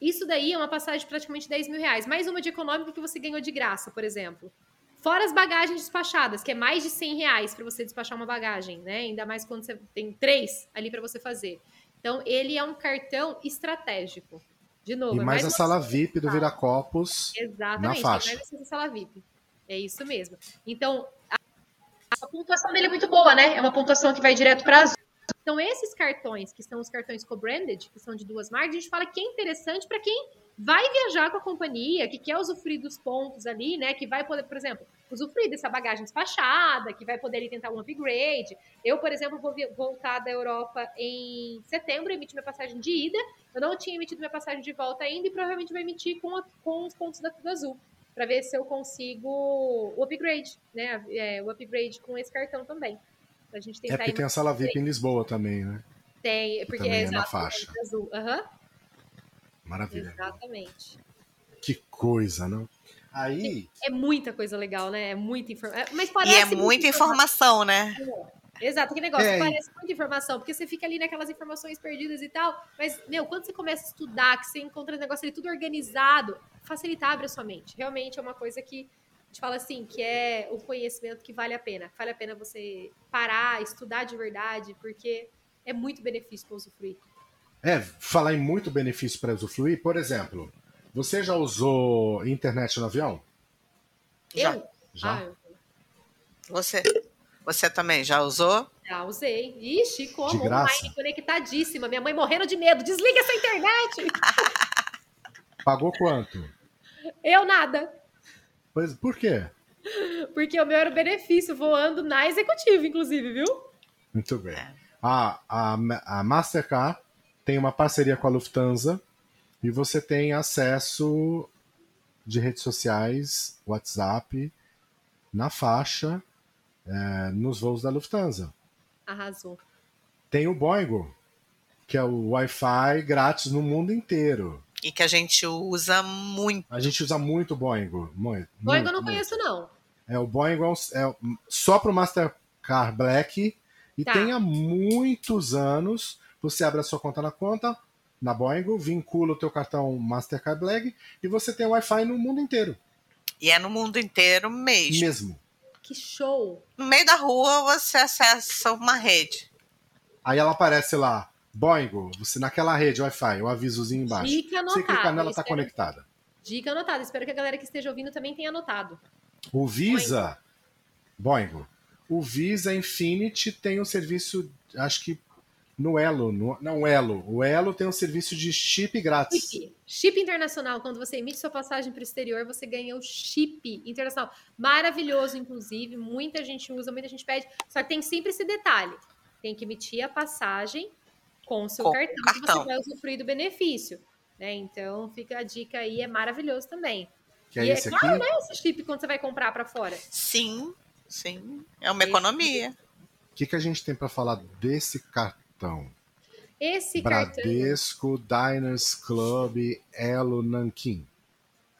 Speaker 3: Isso daí é uma passagem de praticamente 10 mil reais. Mais uma de econômica que você ganhou de graça, por exemplo. Fora as bagagens despachadas, que é mais de 100 reais para você despachar uma bagagem, né? Ainda mais quando você tem três ali para você fazer. Então, ele é um cartão estratégico. De novo,
Speaker 1: e
Speaker 3: é
Speaker 1: mais, mais a sala VIP do Viracopos
Speaker 3: Exatamente,
Speaker 1: na faixa.
Speaker 3: mais a sala VIP. É isso mesmo. Então, a, a, pontuação dele é muito boa, né? É uma pontuação que vai direto para as então, esses cartões, que são os cartões co-branded, que são de duas marcas, a gente fala que é interessante para quem vai viajar com a companhia, que quer usufruir dos pontos ali, né? Que vai poder, por exemplo, usufruir dessa bagagem despachada, que vai poder tentar um upgrade. Eu, por exemplo, vou voltar da Europa em setembro, emiti minha passagem de ida. Eu não tinha emitido minha passagem de volta ainda e provavelmente vai emitir com, a, com os pontos da Tudo Azul. Para ver se eu consigo o upgrade, né? É, o upgrade com esse cartão também. A gente
Speaker 1: é porque tem a sala VIP em Lisboa também, né?
Speaker 3: Tem, porque
Speaker 1: é,
Speaker 3: é
Speaker 1: na faixa.
Speaker 3: Azul. Uhum.
Speaker 1: Maravilha.
Speaker 3: Exatamente.
Speaker 1: Que coisa, não? Aí.
Speaker 3: É muita coisa legal, né? É muita informação. É, mas
Speaker 2: parece. E é muita informação, né?
Speaker 3: É. Exato, que negócio, é. parece muita informação, porque você fica ali naquelas informações perdidas e tal, mas, meu, quando você começa a estudar, que você encontra o negócio ali tudo organizado, facilita, abre a sua mente. Realmente é uma coisa que gente fala assim, que é o conhecimento que vale a pena. Vale a pena você parar, estudar de verdade, porque é muito benefício para usufruir.
Speaker 1: É, falar em muito benefício para usufruir, por exemplo, você já usou internet no avião?
Speaker 3: Eu? Já.
Speaker 1: já? Ah, eu...
Speaker 2: Você? Você também já usou?
Speaker 3: Já usei. Ixi, como? Online conectadíssima. Minha mãe morrendo de medo. Desliga essa internet!
Speaker 1: Pagou quanto?
Speaker 3: Eu nada.
Speaker 1: Pois, por quê?
Speaker 3: Porque o meu era o benefício, voando na executiva, inclusive, viu?
Speaker 1: Muito bem. A, a, a Mastercard tem uma parceria com a Lufthansa e você tem acesso de redes sociais, WhatsApp, na faixa, é, nos voos da Lufthansa.
Speaker 3: Arrasou.
Speaker 1: Tem o Boingo, que é o Wi-Fi grátis no mundo inteiro.
Speaker 2: E que a gente usa muito.
Speaker 1: A gente usa muito o Boingo. Muito,
Speaker 3: Boingo eu não muito. conheço, não.
Speaker 1: É, o Boingo é, é só para o Mastercard Black. E tá. tem há muitos anos. Você abre a sua conta na conta, na Boingo, vincula o teu cartão Mastercard Black e você tem Wi-Fi no mundo inteiro.
Speaker 2: E é no mundo inteiro mesmo.
Speaker 1: Mesmo.
Speaker 3: Que show!
Speaker 2: No meio da rua você acessa uma rede.
Speaker 1: Aí ela aparece lá, Boingo, você naquela rede Wi-Fi, o avisozinho embaixo.
Speaker 3: Dica anotada.
Speaker 1: Você clicar nela, está conectada.
Speaker 3: Dica anotada. Espero que a galera que esteja ouvindo também tenha anotado.
Speaker 1: O Visa, Boingo, o Visa Infinity tem um serviço, acho que no Elo, no, não Elo. O Elo tem um serviço de chip grátis.
Speaker 3: Chip. chip internacional. Quando você emite sua passagem para o exterior, você ganha o chip internacional. Maravilhoso, inclusive. Muita gente usa, muita gente pede. Só que tem sempre esse detalhe. Tem que emitir a passagem com o seu com cartão, cartão, que você vai usufruir do benefício. Né? Então, fica a dica aí, é maravilhoso também.
Speaker 1: Que é e é esse é
Speaker 3: claro,
Speaker 1: aqui?
Speaker 3: né, esse chip quando você vai comprar para fora.
Speaker 2: Sim, sim. É uma esse economia.
Speaker 1: O que, que a gente tem para falar desse cartão?
Speaker 3: Esse
Speaker 1: Bradesco, cartão... Diners Club, Elo Nankin.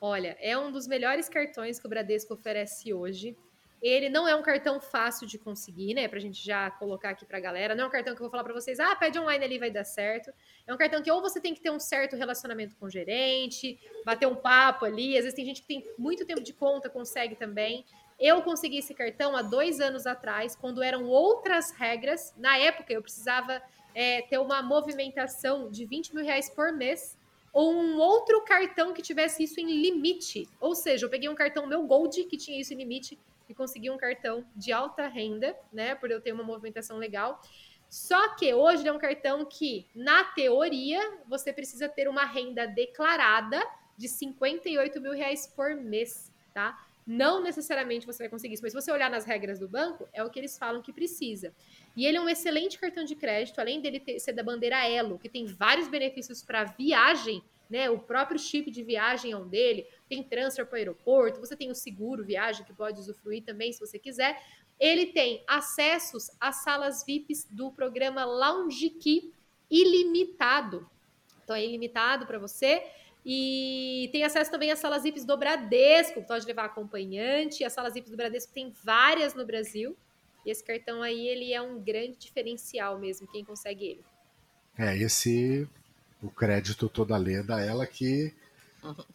Speaker 3: Olha, é um dos melhores cartões que o Bradesco oferece hoje. Ele não é um cartão fácil de conseguir, né? Pra gente já colocar aqui pra galera. Não é um cartão que eu vou falar pra vocês, ah, pede online ali vai dar certo. É um cartão que ou você tem que ter um certo relacionamento com o gerente, bater um papo ali. Às vezes tem gente que tem muito tempo de conta, consegue também. Eu consegui esse cartão há dois anos atrás, quando eram outras regras. Na época, eu precisava é, ter uma movimentação de 20 mil reais por mês ou um outro cartão que tivesse isso em limite. Ou seja, eu peguei um cartão meu Gold que tinha isso em limite e consegui um cartão de alta renda, né? Por eu ter uma movimentação legal. Só que hoje é um cartão que, na teoria, você precisa ter uma renda declarada de 58 mil reais por mês, tá? Não necessariamente você vai conseguir isso, mas se você olhar nas regras do banco, é o que eles falam que precisa. E ele é um excelente cartão de crédito, além dele ter, ser da bandeira Elo, que tem vários benefícios para viagem, né? O próprio chip de viagem é um dele, tem transfer para o aeroporto, você tem o seguro viagem que pode usufruir também se você quiser. Ele tem acessos às salas VIPs do programa Lounge Key ilimitado. Então é ilimitado para você. E tem acesso também às salas VIPs do Bradesco, pode levar acompanhante. As salas VIPs do Bradesco tem várias no Brasil. E esse cartão aí, ele é um grande diferencial mesmo, quem consegue ele.
Speaker 1: É, esse, o crédito toda a leda, ela que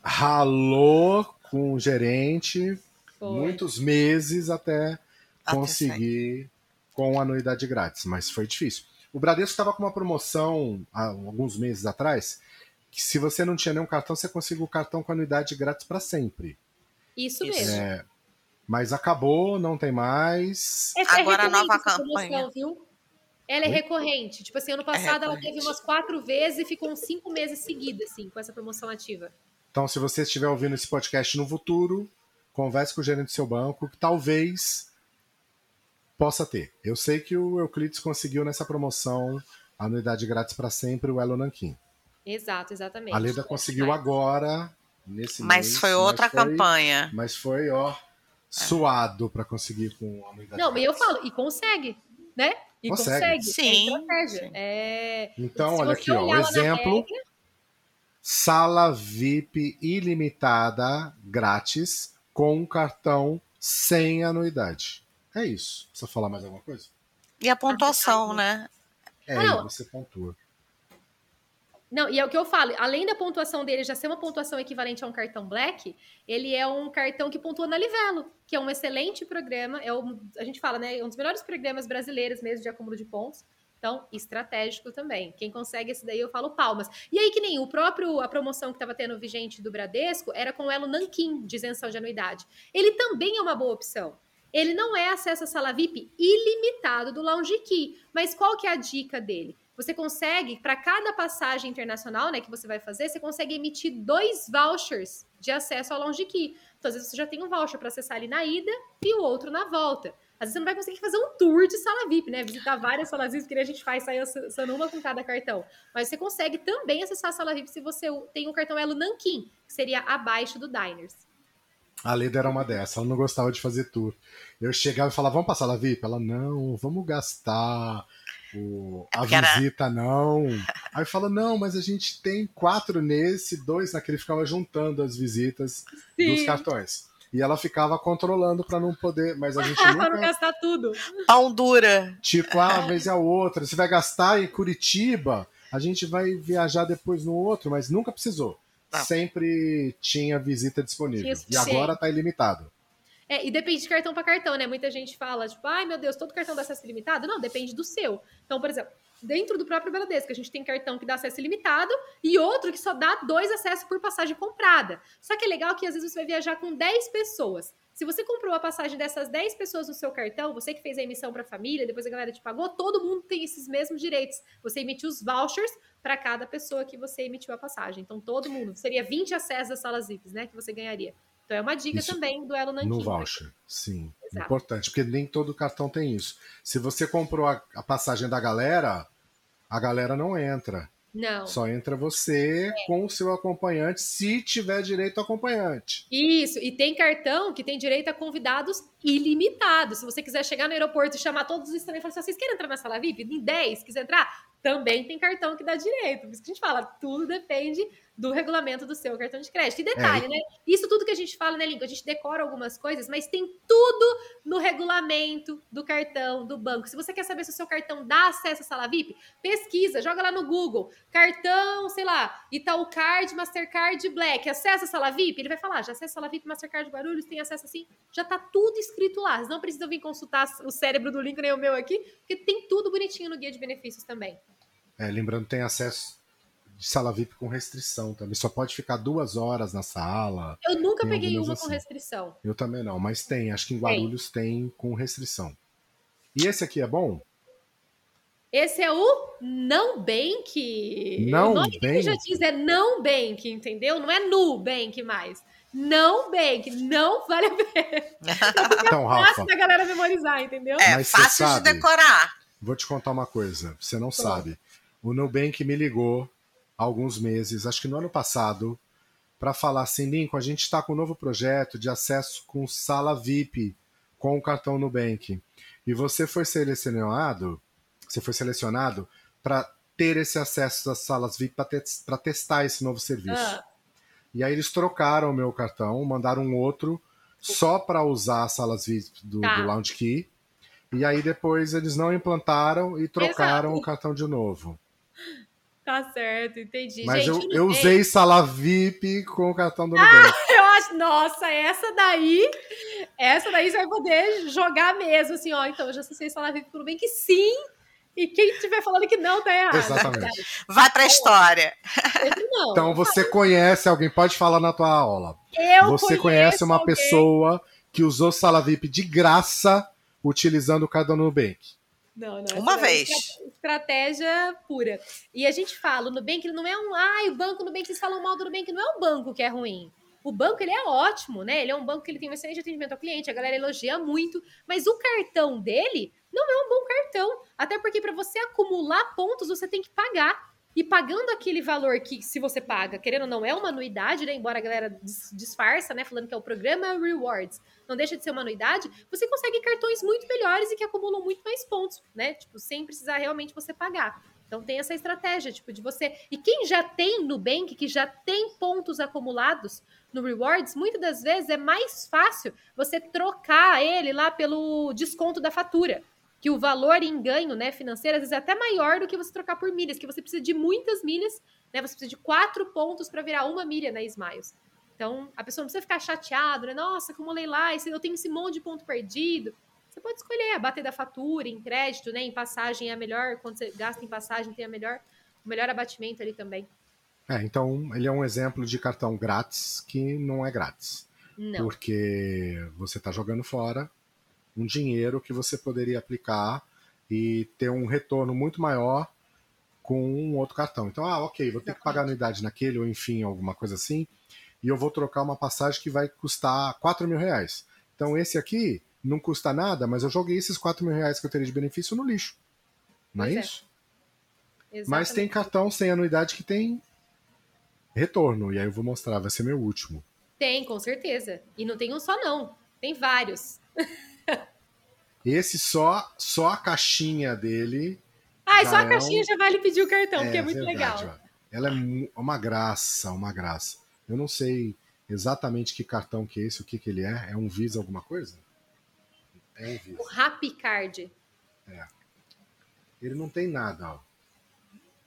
Speaker 1: ralou com o gerente Foi. muitos meses até, até conseguir com anuidade grátis, mas foi difícil. O Bradesco estava com uma promoção há alguns meses atrás que se você não tinha nenhum cartão, você conseguia o cartão com anuidade grátis para sempre.
Speaker 3: Isso mesmo. É,
Speaker 1: mas acabou, não tem mais.
Speaker 2: Essa é Agora é a nova campanha.
Speaker 3: viu? Ela é recorrente. Tipo assim, ano é passado é ela teve umas quatro vezes e ficou uns cinco meses seguidos, assim, com essa promoção ativa.
Speaker 1: Então, se você estiver ouvindo esse podcast no futuro, converse com o gerente do seu banco, que talvez possa ter. Eu sei que o Euclides conseguiu nessa promoção anuidade grátis para sempre, o Elo Nankin.
Speaker 3: Exato, exatamente.
Speaker 1: A Leda conseguiu agora, nesse
Speaker 2: mas
Speaker 1: mês.
Speaker 2: Foi outra mas foi outra campanha.
Speaker 1: Mas foi, ó, suado para conseguir com a
Speaker 3: anuidade. Não, mas eu falo, e consegue, né? E consegue. consegue.
Speaker 2: Sim.
Speaker 3: É Sim. É...
Speaker 1: Então, olha aqui, ó, exemplo. Regra... Sala VIP ilimitada, grátis, com um cartão sem anuidade. É isso. Precisa falar mais alguma coisa?
Speaker 2: E a pontuação, né?
Speaker 1: É, ah, você pontua.
Speaker 3: Não, e é o que eu falo, além da pontuação dele já ser uma pontuação equivalente a um cartão Black, ele é um cartão que pontua na Livelo, que é um excelente programa, é um, a gente fala, né, é um dos melhores programas brasileiros mesmo de acúmulo de pontos. Então, estratégico também. Quem consegue esse daí, eu falo palmas. E aí, que nem o próprio, a promoção que estava tendo vigente do Bradesco, era com o Elo Nankin, de isenção de anuidade. Ele também é uma boa opção. Ele não é acesso à sala VIP ilimitado do Lounge Key. Mas qual que é a dica dele? Você consegue, para cada passagem internacional né, que você vai fazer, você consegue emitir dois vouchers de acesso ao Lounge Key. Então, às vezes, você já tem um voucher para acessar ali na ida e o outro na volta. Às vezes você não vai conseguir fazer um tour de sala VIP, né? Visitar várias salas VIP, que a gente faz, sair acessando uma com cada cartão. Mas você consegue também acessar a sala VIP se você tem um cartão Elo Nankin, que seria abaixo do Diners.
Speaker 1: A Leda era uma dessas, ela não gostava de fazer tour. Eu chegava e falava, vamos passar sala VIP? Ela, não, vamos gastar o, é a visita não. Aí fala, não, mas a gente tem quatro nesse, dois naquele, ficava juntando as visitas Sim. dos cartões. E ela ficava controlando para não poder, mas a gente nunca...
Speaker 3: pra não gastar tudo.
Speaker 2: Pão dura.
Speaker 1: Tipo, ah, uma vez é a outra. Você vai gastar em Curitiba, a gente vai viajar depois no outro, mas nunca precisou. Não. Sempre tinha visita disponível. Tinha e agora tá ilimitado.
Speaker 3: É, e depende de cartão para cartão, né? Muita gente fala, tipo, ai meu Deus, todo cartão dá acesso ilimitado? Não, depende do seu. Então, por exemplo, dentro do próprio Bradesco, a gente tem cartão que dá acesso ilimitado e outro que só dá dois acessos por passagem comprada. Só que é legal que às vezes você vai viajar com 10 pessoas. Se você comprou a passagem dessas 10 pessoas no seu cartão, você que fez a emissão para a família, depois a galera te pagou, todo mundo tem esses mesmos direitos. Você emitiu os vouchers para cada pessoa que você emitiu a passagem. Então, todo mundo. Seria 20 acessos às salas VIPs, né? Que você ganharia. Então é uma dica isso também do Elo Nanquim.
Speaker 1: No voucher, sim. Exato. Importante, porque nem todo cartão tem isso. Se você comprou a, a, passagem da galera, a galera não entra.
Speaker 3: Não.
Speaker 1: Só entra você é. com o seu acompanhante, se tiver direito ao acompanhante.
Speaker 3: Isso, e tem cartão que tem direito a convidados ilimitado. Se você quiser chegar no aeroporto e chamar todos os estrangeiros e falar assim, vocês querem entrar na sala VIP? Em 10, quiser entrar? Também tem cartão que dá direito. Por isso que a gente fala, tudo depende do regulamento do seu cartão de crédito. E detalhe, é. né? Isso tudo que a gente fala, né, Lincoln? A gente decora algumas coisas, mas tem tudo no regulamento do cartão do banco. Se você quer saber se o seu cartão dá acesso à sala VIP, pesquisa, joga lá no Google. Cartão, sei lá, Itaú Card, Mastercard Black. Acessa a sala VIP? Ele vai falar, já acessa a sala VIP, Mastercard Guarulhos, tem acesso assim. Já tá tudo escrito lá. Vocês não precisam vir consultar o cérebro do Lincoln nem o meu aqui, porque tem tudo bonitinho no guia de benefícios também.
Speaker 1: É, lembrando, tem acesso de sala VIP com restrição também. Só pode ficar duas horas na sala.
Speaker 3: Eu nunca peguei uma assim. com restrição.
Speaker 1: Eu também não, mas tem. Acho que em Guarulhos tem, tem com restrição. E esse aqui é bom?
Speaker 3: Esse é o não bank.
Speaker 1: Não
Speaker 3: o nome
Speaker 1: bank.
Speaker 3: já diz é não bank, entendeu? Não é nu bank mais. Não bank, não vale a pena.
Speaker 1: Então, Rafa. Fácil
Speaker 3: da galera memorizar, entendeu?
Speaker 2: É Mas fácil de decorar.
Speaker 1: Vou te contar uma coisa, você não sabe. O Nubank me ligou há alguns meses, acho que no ano passado, para falar assim, Lincoln, a gente está com um novo projeto de acesso com sala VIP com o cartão Nubank. E você foi selecionado, você foi selecionado para ter esse acesso às salas VIP para testar esse novo serviço. Ah. E aí eles trocaram o meu cartão, mandaram um outro só para usar as salas VIP do, tá. do Lounge Key. E aí depois eles não implantaram e trocaram Exato. o cartão de novo.
Speaker 3: Tá certo, entendi.
Speaker 1: Mas
Speaker 3: Gente,
Speaker 1: eu, eu usei sala VIP com o cartão do
Speaker 3: ah, Nubank. Eu acho, nossa, essa daí, essa daí você vai poder jogar mesmo, assim, ó. Então, eu já acessei sala VIP pro Nubank, sim. E quem estiver falando que não, tá errado.
Speaker 1: Exatamente.
Speaker 2: Vai pra história.
Speaker 3: Não,
Speaker 1: então, você conhece alguém, pode falar na tua aula.
Speaker 3: Eu
Speaker 1: você conhece uma alguém. pessoa que usou sala VIP de graça utilizando o cartão Nubank.
Speaker 3: Não, não.
Speaker 2: Uma
Speaker 3: é
Speaker 2: vez.
Speaker 3: Estratégia pura. E a gente fala, o Nubank ele não é um. Ai, o banco Nubank, vocês falam mal do Nubank, não é um banco que é ruim. O banco ele é ótimo, né? Ele é um banco que ele tem um excelente atendimento ao cliente, a galera elogia muito, mas o cartão dele não é um bom cartão. Até porque para você acumular pontos, você tem que pagar. E pagando aquele valor que, se você paga, querendo ou não, é uma anuidade, né? Embora a galera disfarça, né? Falando que é o programa Rewards, não deixa de ser uma anuidade, você consegue cartões muito melhores e que acumulam muito mais pontos, né? Tipo, sem precisar realmente você pagar. Então tem essa estratégia, tipo, de você. E quem já tem Nubank, que já tem pontos acumulados no Rewards, muitas das vezes é mais fácil você trocar ele lá pelo desconto da fatura que o valor em ganho né, financeiro às vezes é até maior do que você trocar por milhas, que você precisa de muitas milhas, né? Você precisa de quatro pontos para virar uma milha na Smiles. Então, a pessoa não precisa ficar chateado, né? Nossa, acumulei lá, eu tenho esse monte de ponto perdido. Você pode escolher a bater da fatura, em crédito, né? Em passagem é a melhor, quando você gasta em passagem tem a melhor, o melhor abatimento ali também.
Speaker 1: É, então ele é um exemplo de cartão grátis que não é grátis.
Speaker 3: Não.
Speaker 1: Porque você está jogando fora um dinheiro que você poderia aplicar e ter um retorno muito maior com um outro cartão. Então, ah, ok, vou ter que pagar anuidade naquele, ou enfim, alguma coisa assim, e eu vou trocar uma passagem que vai custar 4 mil reais. Então, esse aqui não custa nada, mas eu joguei esses 4 mil reais que eu teria de benefício no lixo. Não é, é isso? Mas tem cartão sem anuidade que tem retorno, e aí eu vou mostrar, vai ser meu último.
Speaker 3: Tem, com certeza. E não tem um só, não. Tem vários.
Speaker 1: Esse só, só a caixinha dele.
Speaker 3: Ah, só a é caixinha um... já vale pedir o cartão, é, porque é muito verdade, legal. Ó.
Speaker 1: Ela é uma graça, uma graça. Eu não sei exatamente que cartão que é esse, o que, que ele é. É um Visa alguma coisa?
Speaker 3: É um Visa. O Happy Card.
Speaker 1: É. Ele não tem nada, ó.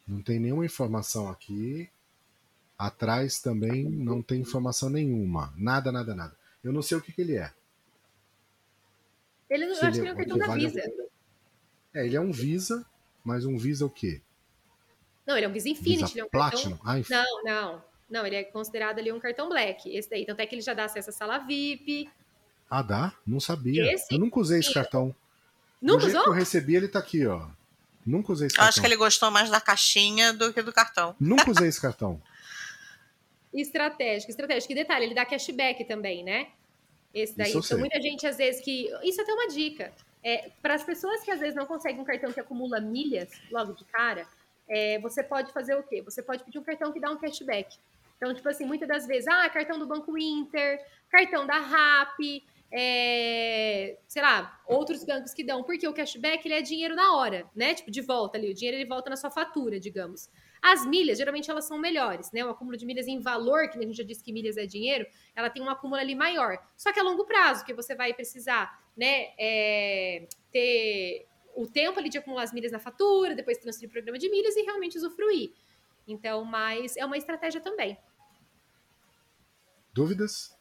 Speaker 1: Não tem nenhuma informação aqui. Atrás também não tem informação nenhuma. Nada, nada, nada. Eu não sei o que, que ele é.
Speaker 3: Ele, eu acho que ele é um cartão da vale Visa.
Speaker 1: É, ele é um Visa, mas um Visa o quê?
Speaker 3: Não, ele é um Visa Infinity.
Speaker 1: Visa
Speaker 3: ele é um
Speaker 1: Platinum?
Speaker 3: Cartão... Ah, não, não. Não, ele é considerado ali um cartão black. Esse daí. Tanto é que ele já dá acesso à sala VIP.
Speaker 1: Ah, dá? Não sabia. Esse? Eu nunca usei esse cartão.
Speaker 3: Nunca
Speaker 1: usou?
Speaker 3: que
Speaker 1: eu recebi, ele tá aqui, ó. Nunca usei esse cartão.
Speaker 2: Eu acho que ele gostou mais da caixinha do que do cartão.
Speaker 1: Nunca usei esse cartão.
Speaker 3: estratégico, estratégico. E detalhe, ele dá cashback também, né? Esse daí. Então, muita gente, às vezes, que. Isso é até uma dica. É, para as pessoas que às vezes não conseguem um cartão que acumula milhas logo de cara, é, você pode fazer o quê? Você pode pedir um cartão que dá um cashback. Então, tipo assim, muitas das vezes, ah, cartão do Banco Inter, cartão da RAP, é, sei lá, outros bancos que dão, porque o cashback ele é dinheiro na hora, né? Tipo, de volta ali, o dinheiro ele volta na sua fatura, digamos. As milhas, geralmente elas são melhores, né? O acúmulo de milhas em valor, que a gente já disse que milhas é dinheiro, ela tem um acúmulo ali maior. Só que a longo prazo, que você vai precisar, né, é, ter o tempo ali de acumular as milhas na fatura, depois transferir o programa de milhas e realmente usufruir. Então, mas é uma estratégia também.
Speaker 1: Dúvidas?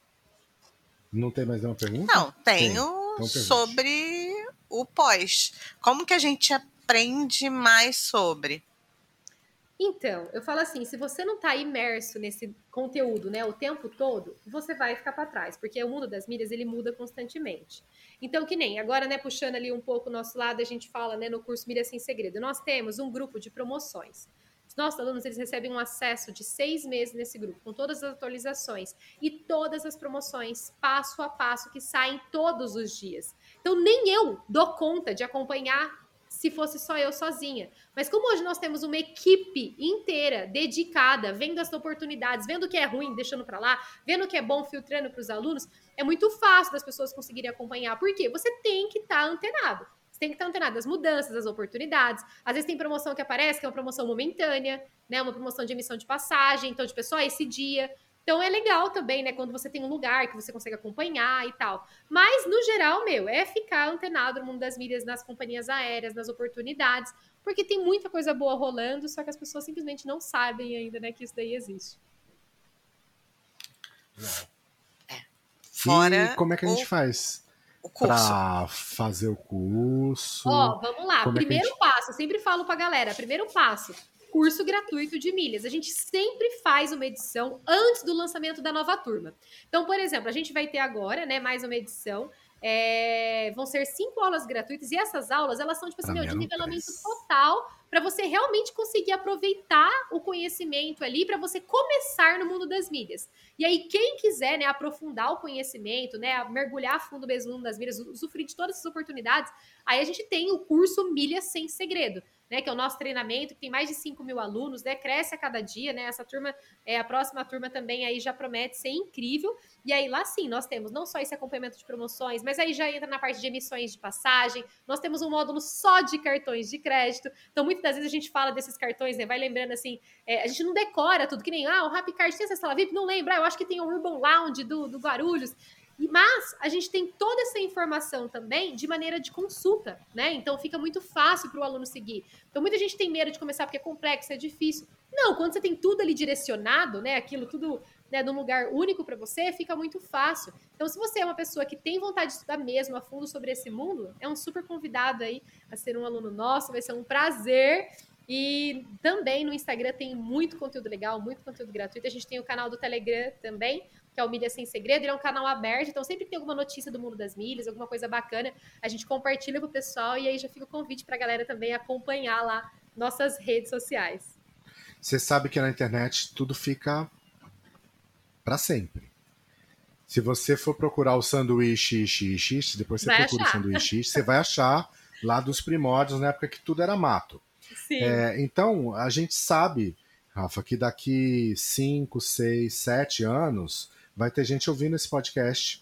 Speaker 1: Não tem mais nenhuma pergunta?
Speaker 2: Não, tenho então, sobre o pós. Como que a gente aprende mais sobre?
Speaker 3: Então, eu falo assim, se você não está imerso nesse conteúdo, né, o tempo todo, você vai ficar para trás, porque o mundo das mídias ele muda constantemente. Então, que nem agora, né, puxando ali um pouco o nosso lado, a gente fala, né, no curso Mídia Sem Segredo, nós temos um grupo de promoções. Os nossos alunos eles recebem um acesso de seis meses nesse grupo, com todas as atualizações e todas as promoções, passo a passo, que saem todos os dias. Então, nem eu dou conta de acompanhar se fosse só eu sozinha. Mas como hoje nós temos uma equipe inteira dedicada, vendo as oportunidades, vendo o que é ruim, deixando para lá, vendo o que é bom, filtrando para os alunos, é muito fácil das pessoas conseguirem acompanhar. Por quê? Você tem que estar tá antenado tem que estar antenado das mudanças, das oportunidades. Às vezes tem promoção que aparece, que é uma promoção momentânea, né? Uma promoção de emissão de passagem, então, tipo, é só esse dia. Então é legal também, né? Quando você tem um lugar que você consegue acompanhar e tal. Mas, no geral, meu, é ficar antenado no mundo das mídias, nas companhias aéreas, nas oportunidades, porque tem muita coisa boa rolando, só que as pessoas simplesmente não sabem ainda, né, que isso daí existe.
Speaker 1: É. Fora e como é que a gente o... faz? O curso? Para fazer o curso.
Speaker 3: Ó, vamos lá. Como primeiro é gente... passo, eu sempre falo pra galera, primeiro passo, curso gratuito de milhas. A gente sempre faz uma edição antes do lançamento da nova turma. Então, por exemplo, a gente vai ter agora, né, mais uma edição. É... vão ser cinco aulas gratuitas e essas aulas elas são tipo assim, meu, de nivelamento total para você realmente conseguir aproveitar o conhecimento ali para você começar no mundo das mídias. E aí, quem quiser né, aprofundar o conhecimento, né, mergulhar fundo mesmo no mundo das mídias, usufruir de todas essas oportunidades, aí a gente tem o curso Milhas Sem Segredo né, que é o nosso treinamento, que tem mais de 5 mil alunos, né, cresce a cada dia, né, essa turma, é, a próxima turma também aí já promete ser incrível, e aí lá sim, nós temos não só esse acompanhamento de promoções, mas aí já entra na parte de emissões de passagem, nós temos um módulo só de cartões de crédito, então muitas das vezes a gente fala desses cartões, né, vai lembrando assim, é, a gente não decora tudo, que nem, ah, o Rapcard tem essa sala VIP? Não lembra, ah, eu acho que tem o Urban Lounge do, do Guarulhos, mas a gente tem toda essa informação também de maneira de consulta, né? Então fica muito fácil para o aluno seguir. Então muita gente tem medo de começar porque é complexo, é difícil. Não, quando você tem tudo ali direcionado, né? Aquilo tudo né, num lugar único para você, fica muito fácil. Então, se você é uma pessoa que tem vontade de estudar mesmo a fundo sobre esse mundo, é um super convidado aí a ser um aluno nosso, vai ser um prazer. E também no Instagram tem muito conteúdo legal, muito conteúdo gratuito. A gente tem o canal do Telegram também, que é o Mídia Sem Segredo, ele é um canal aberto, então sempre que tem alguma notícia do mundo das milhas, alguma coisa bacana, a gente compartilha pro pessoal e aí já fica o convite pra galera também acompanhar lá nossas redes sociais.
Speaker 1: Você sabe que na internet tudo fica para sempre. Se você for procurar o sanduíche xx, depois você vai procura achar. o sanduíche você vai achar lá dos primórdios, na época que tudo era mato. É, então, a gente sabe, Rafa, que daqui 5, 6, 7 anos vai ter gente ouvindo esse podcast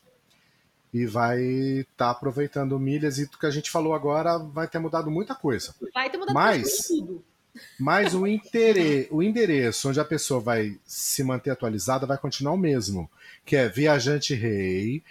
Speaker 1: e vai estar tá aproveitando milhas e o que a gente falou agora vai ter mudado muita coisa.
Speaker 3: Vai ter mudado
Speaker 1: mas, tudo. Mas o, entere, o endereço onde a pessoa vai se manter atualizada vai continuar o mesmo, que é viajanterei.com.br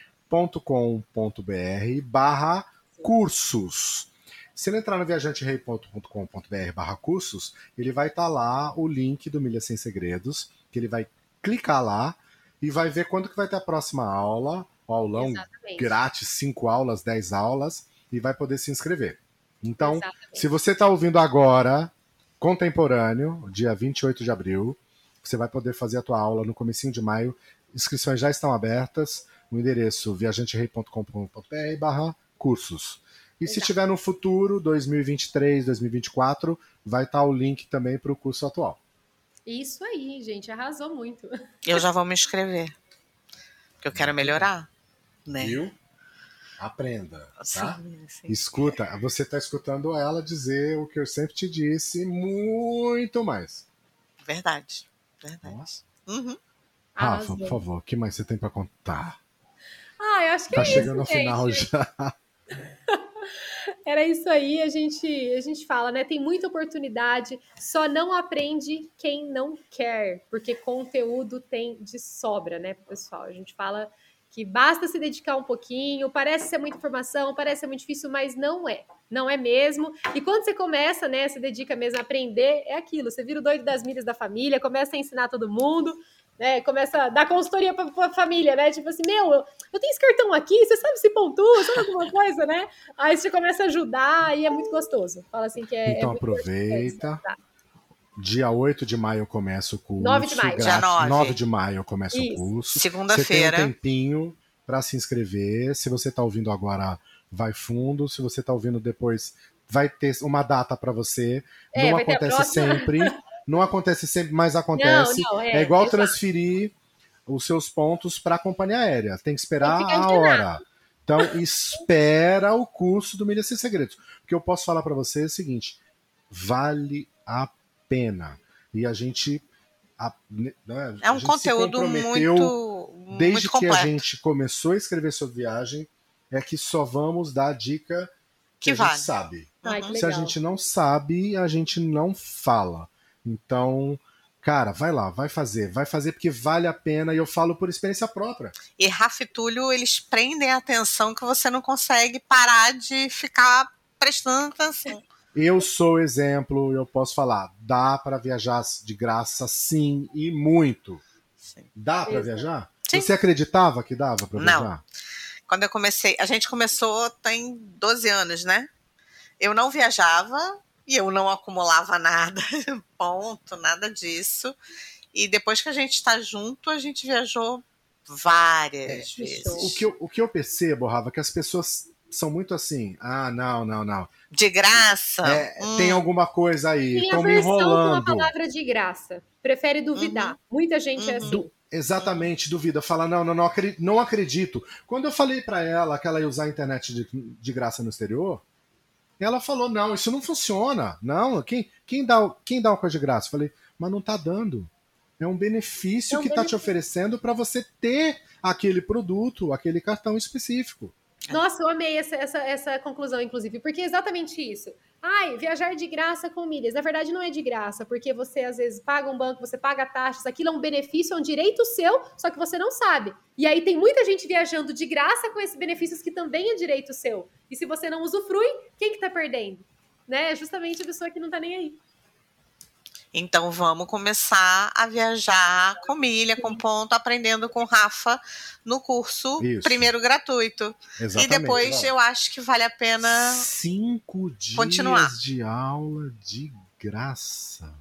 Speaker 1: barra cursos. Se ele entrar no viajanterei.com.br barra cursos, ele vai estar tá lá o link do Milha Sem Segredos, que ele vai clicar lá e vai ver quando que vai ter a próxima aula, o aulão Exatamente. grátis, 5 aulas, 10 aulas, e vai poder se inscrever. Então, Exatamente. se você está ouvindo agora, contemporâneo, dia 28 de abril, você vai poder fazer a tua aula no comecinho de maio. Inscrições já estão abertas. O endereço viajanterei.com.br barra cursos. E Exato. se tiver no futuro, 2023, 2024, vai estar o link também para o curso atual.
Speaker 3: Isso aí, gente, arrasou muito.
Speaker 2: Eu já vou me inscrever. Porque eu quero melhorar, né?
Speaker 1: Viu? Aprenda, tá? Sim, sim. Escuta, você está escutando ela dizer o que eu sempre te disse, muito mais.
Speaker 2: Verdade, verdade.
Speaker 1: Nossa. Uhum. Rafa, por favor, o que mais você tem para contar?
Speaker 3: Ah, eu acho que
Speaker 1: tá
Speaker 3: é
Speaker 1: chegando
Speaker 3: isso,
Speaker 1: ao final já.
Speaker 3: Era isso aí, a gente, a gente fala, né? Tem muita oportunidade, só não aprende quem não quer, porque conteúdo tem de sobra, né, pessoal? A gente fala que basta se dedicar um pouquinho, parece ser muita informação, parece ser muito difícil, mas não é. Não é mesmo. E quando você começa, né, se dedica mesmo a aprender, é aquilo. Você vira o doido das milhas da família, começa a ensinar todo mundo, né? Começa a dar consultoria para a família, né? Tipo assim, meu, eu, eu tenho esse cartão aqui, você sabe se pontua, sabe alguma coisa, né? Aí você começa a ajudar e é muito gostoso. Fala assim que é.
Speaker 1: Então
Speaker 3: é
Speaker 1: aproveita. Dia 8 de maio começa o curso.
Speaker 3: 9 de maio.
Speaker 2: Dia 9.
Speaker 1: 9 de maio começa
Speaker 3: Isso.
Speaker 1: o curso.
Speaker 2: Segunda-feira.
Speaker 1: Você tem um tempinho para se inscrever. Se você está ouvindo agora, vai fundo. Se você está ouvindo depois, vai ter uma data para você.
Speaker 3: É,
Speaker 1: não acontece sempre. Não acontece sempre, mas acontece.
Speaker 3: Não, não, é,
Speaker 1: é, igual
Speaker 3: exato.
Speaker 1: transferir os seus pontos para a companhia aérea. Tem que esperar
Speaker 3: Tem que ficar
Speaker 1: a hora. Então, espera o curso do Milhas Sem Segredos. O que eu posso falar para você é o seguinte: vale a pena. E a gente. a- né,
Speaker 2: É
Speaker 1: a
Speaker 2: um conteúdo muito,
Speaker 1: desde
Speaker 2: muito
Speaker 1: que
Speaker 2: completo.
Speaker 1: a gente começou a escrever sobre viagem, é que só vamos dar dica que,
Speaker 2: Que
Speaker 1: a
Speaker 2: vale.
Speaker 1: gente sabe.
Speaker 3: Ai, que.
Speaker 1: Se a gente não sabe, a gente não fala. Então, cara, vai lá, vai fazer, vai fazer porque vale a pena e eu falo por experiência própria.
Speaker 2: E Rafa e Túlio, eles prendem a atenção que você não consegue parar de ficar prestando atenção.
Speaker 1: Eu sou exemplo, eu posso falar, dá para viajar de graça sim e muito.
Speaker 2: Sim.
Speaker 1: Dá para viajar?
Speaker 2: Sim.
Speaker 1: Você acreditava que dava para
Speaker 2: Não.
Speaker 1: viajar?
Speaker 2: Quando eu comecei, a gente começou tem 12 anos, né? Eu não viajava e eu não acumulava nada, ponto, nada disso. E depois que a gente está junto, a gente viajou várias
Speaker 3: que
Speaker 2: vezes.
Speaker 1: O que, eu, o que eu percebo, Rafa, é que as pessoas são muito assim, ah, não, não, não.
Speaker 2: De graça?
Speaker 1: É,
Speaker 2: hum,
Speaker 1: Tem alguma coisa aí,
Speaker 3: Tem
Speaker 1: estão me
Speaker 3: aversão com a
Speaker 1: enrolando.
Speaker 3: palavra de graça. Prefere duvidar.
Speaker 2: Uhum.
Speaker 3: Muita gente é
Speaker 2: Uhum.
Speaker 3: assim.
Speaker 1: Du- Exatamente, duvida. Fala, não, não, não, acri- não acredito. Quando eu falei pra ela que ela ia usar a internet de, de graça no exterior, ela falou, não, isso não funciona. Não, quem, quem, dá, quem dá uma coisa de graça? Eu falei, mas não tá dando. É um benefício
Speaker 3: É um
Speaker 1: que tá te oferecendo para você ter aquele produto, aquele cartão específico.
Speaker 3: Nossa, eu amei essa, essa, essa conclusão, inclusive, porque é exatamente isso. Ai, viajar de graça com milhas. Na verdade, não é de graça, porque você às vezes paga um banco, você paga taxas, aquilo é um benefício, é um direito seu, só que você não sabe. E aí tem muita gente viajando de graça com esses benefícios que também é direito seu. E se você não usufrui, quem que tá perdendo? Né? É justamente a pessoa que não tá nem aí.
Speaker 2: Então vamos começar a viajar com milha, com ponto, aprendendo com Rafa no curso
Speaker 1: Isso.
Speaker 2: primeiro gratuito.
Speaker 1: Exatamente.
Speaker 2: e depois
Speaker 1: Ó,
Speaker 2: eu acho que vale a pena.
Speaker 1: Cinco dias
Speaker 2: continuar.
Speaker 1: de aula de graça.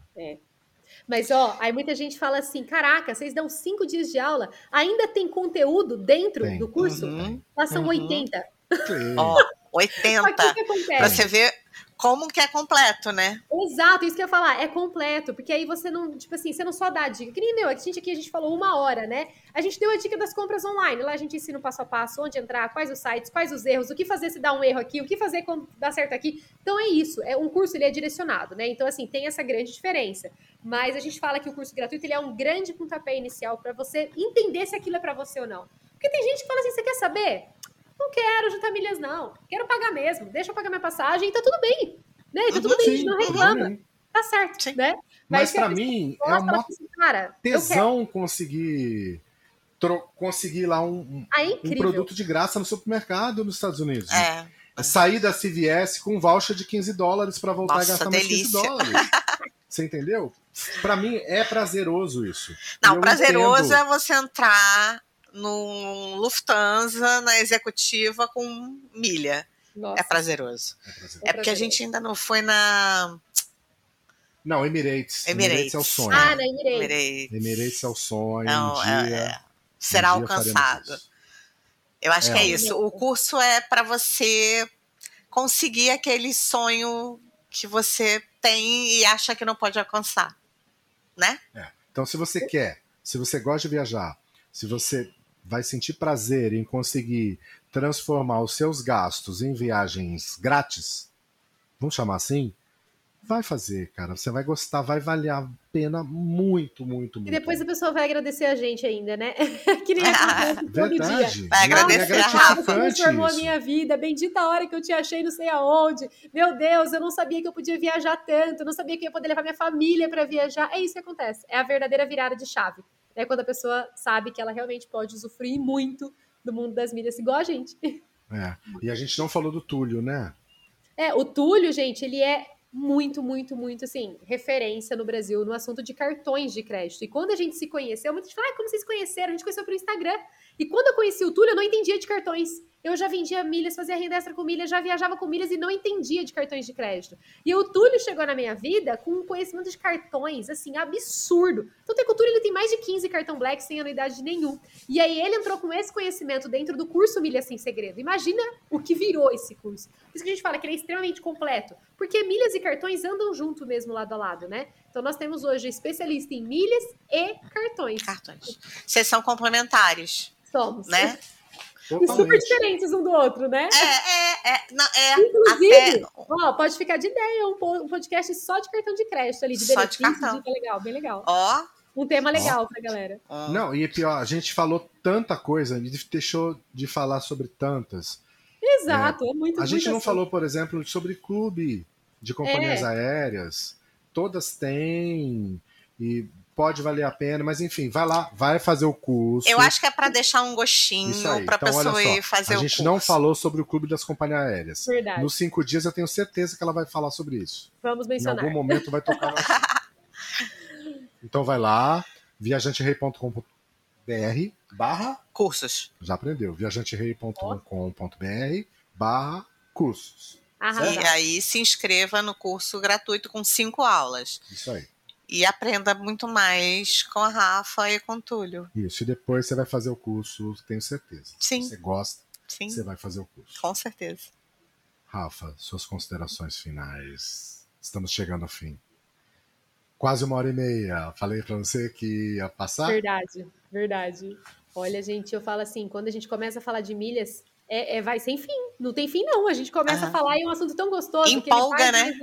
Speaker 3: Mas, ó, aí muita gente fala assim: caraca, vocês dão cinco dias de aula, ainda tem conteúdo dentro
Speaker 1: Tem.
Speaker 3: do curso?
Speaker 2: Uhum.
Speaker 3: Lá são
Speaker 2: Uhum.
Speaker 3: 80.
Speaker 1: Tem.
Speaker 2: Ó,
Speaker 3: Só
Speaker 2: 80.
Speaker 3: que o que acontece?
Speaker 2: Pra você ver como que é completo, né?
Speaker 3: Exato, isso que eu ia falar, é completo, porque aí você não, tipo assim, você não só dá dica, que nem meu, a gente aqui, a gente falou uma hora, né? A gente deu a dica das compras online, lá a gente ensina o passo a passo, onde entrar, quais os sites, quais os erros, o que fazer se dá um erro aqui, o que fazer quando dá certo aqui. Então é isso, é um curso, ele é direcionado, né? Então, assim, tem essa grande diferença. Mas a gente fala que o curso gratuito, ele é um grande pontapé inicial para você entender se aquilo é para você ou não. Porque tem gente que fala assim, você quer saber? Não quero juntar milhas, não. Quero pagar mesmo. Deixa eu pagar minha passagem e tá tudo bem. Né? Tá tudo bem, a gente não
Speaker 1: Sim,
Speaker 3: reclama.
Speaker 1: sim.
Speaker 3: Tá certo,
Speaker 2: Sim.
Speaker 3: né?
Speaker 1: Mas
Speaker 3: se a
Speaker 1: pra
Speaker 3: pessoa
Speaker 1: mim é
Speaker 3: gosta,
Speaker 1: uma
Speaker 3: assim, cara,
Speaker 1: tesão conseguir conseguir lá um, um-
Speaker 3: Ah, é
Speaker 1: um produto de graça no supermercado nos Estados Unidos.
Speaker 2: É.
Speaker 1: Sair da CVS com um voucher de 15 dólares para voltar
Speaker 2: Nossa,
Speaker 1: e gastar mais 15
Speaker 2: delícia.
Speaker 1: dólares. Você entendeu? Pra mim é prazeroso isso.
Speaker 2: Não, prazeroso
Speaker 1: entendo.
Speaker 2: é você entrar no Lufthansa, na executiva, com milha.
Speaker 3: Nossa,
Speaker 2: É prazeroso.
Speaker 1: É prazeroso.
Speaker 2: É porque a gente ainda não foi na
Speaker 1: Não, Emirates.
Speaker 2: Emirates.
Speaker 1: é o sonho.
Speaker 3: Ah, na Emirates.
Speaker 2: Emirates.
Speaker 1: Emirates é o sonho.
Speaker 2: Não,
Speaker 1: um
Speaker 2: é-
Speaker 1: dia,
Speaker 2: é. Será
Speaker 1: um
Speaker 2: alcançado. Eu acho
Speaker 1: É,
Speaker 2: que é
Speaker 1: ó.
Speaker 2: isso. O curso é para você conseguir aquele sonho que você tem e acha que não pode alcançar, né?
Speaker 1: Então, se você quer, se você gosta de viajar, se você vai sentir prazer em conseguir transformar os seus gastos em viagens grátis, vamos chamar assim, Vai fazer, cara. Você vai gostar, vai valer a pena muito, muito, muito.
Speaker 3: E depois a pessoa vai agradecer a gente ainda, né? que nem ah,
Speaker 1: Verdade.
Speaker 3: Dia.
Speaker 2: Vai agradecer a Rafa. Você
Speaker 3: transformou a minha vida. Bendita a hora que eu te achei não sei aonde. Meu Deus, eu não sabia que eu podia viajar tanto. Não sabia que eu ia poder levar minha família para viajar. É isso que acontece. É a verdadeira virada de chave. É quando a pessoa sabe que ela realmente pode usufruir muito do mundo das milhas, igual a gente.
Speaker 1: É. E a gente não falou do Túlio, né?
Speaker 3: É, o Túlio, gente, ele é muito, muito, muito, assim, referência no Brasil no assunto de cartões de crédito. E quando a gente se conheceu, muita gente fala, ah, como vocês se conheceram? A gente conheceu pelo Instagram. E quando eu conheci o Túlio, eu não entendia de cartões. Eu já vendia milhas, fazia renda extra com milhas, já viajava com milhas e não entendia de cartões de crédito. E o Túlio chegou na minha vida com um conhecimento de cartões, assim, absurdo. Então, tem o Túlio ele tem mais de 15 cartão Black sem anuidade nenhum. E aí ele entrou com esse conhecimento dentro do curso Milhas Sem Segredo. Imagina o que virou esse curso. Por isso que a gente fala que ele é extremamente completo. Porque milhas e cartões andam junto mesmo lado a lado, né? Então nós temos hoje especialista em milhas e cartões.
Speaker 2: Cartões. Vocês são complementares.
Speaker 3: Somos.
Speaker 2: Né?
Speaker 3: E super diferentes um do outro, né?
Speaker 2: É, é, é. Não, é
Speaker 3: Inclusive, até... ó, pode ficar de ideia um podcast só de cartão de crédito ali, de
Speaker 2: só de cartão.
Speaker 3: De legal, bem legal.
Speaker 2: Ó.
Speaker 3: Um tema legal ó. pra galera.
Speaker 1: Ó. Não, e pior, a gente falou tanta coisa, a gente deixou de falar sobre tantas.
Speaker 3: Exato, é, é muito
Speaker 1: A gente
Speaker 3: não
Speaker 1: assim. falou, por exemplo, sobre clube de companhias é. aéreas. Todas têm. E pode valer a pena, mas enfim, vai lá, vai fazer o curso.
Speaker 2: Eu acho que é para deixar um gostinho para então, pessoa ir fazer o curso.
Speaker 1: A gente não falou sobre o clube das companhias aéreas.
Speaker 3: Verdade.
Speaker 1: Nos cinco dias eu tenho certeza que ela vai falar sobre isso.
Speaker 3: Vamos mencionar.
Speaker 1: Em algum momento vai tocar. então vai lá, viajanterei.com.br barra
Speaker 2: cursos.
Speaker 1: Já aprendeu, viajanterei.com.br barra cursos.
Speaker 2: E aí se inscreva no curso gratuito com cinco aulas.
Speaker 1: Isso aí
Speaker 2: e aprenda muito mais com a Rafa e com o Túlio.
Speaker 1: Isso, e depois você vai fazer o curso, tenho certeza.
Speaker 2: Sim.
Speaker 1: Se você gosta,
Speaker 2: Sim.
Speaker 1: você vai fazer o curso.
Speaker 2: Com certeza.
Speaker 1: Rafa, suas considerações finais. Estamos chegando ao fim. Quase uma hora e meia. Falei para você que ia passar?
Speaker 3: Verdade, verdade. Olha, gente, eu falo assim, quando a gente começa a falar de milhas, é, é vai sem fim. Não tem fim, não. A gente começa a falar e é um assunto tão gostoso.
Speaker 2: Empolga, né?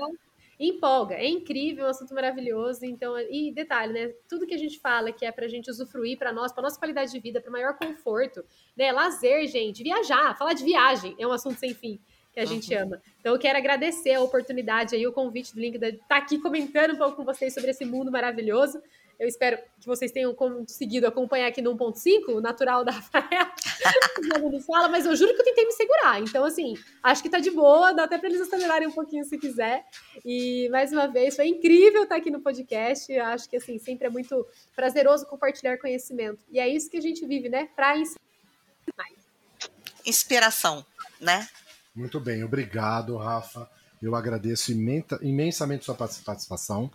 Speaker 3: empolga. É incrível, é um assunto maravilhoso. Então, e detalhe, né? Tudo que a gente fala que é pra gente usufruir para nós, para nossa qualidade de vida, para maior conforto, né? Lazer, gente, viajar, falar de viagem é um assunto sem fim que a gente uhum. ama. Então eu quero agradecer a oportunidade aí, o convite do Link estar tá aqui comentando um pouco com vocês sobre esse mundo maravilhoso. Eu espero que vocês tenham conseguido acompanhar aqui no 1.5, o natural da Rafael. fala, mas eu juro que eu tentei me segurar. Então, assim, acho que tá de boa, dá até para eles acelerarem um pouquinho se quiser. E, mais uma vez, foi incrível estar aqui no podcast. Eu acho que, assim, sempre é muito prazeroso compartilhar conhecimento. E é isso que a gente vive, né? Para ensinar.
Speaker 2: Inspiração, né?
Speaker 1: Muito bem, obrigado, Rafa. Eu agradeço imensamente sua participação.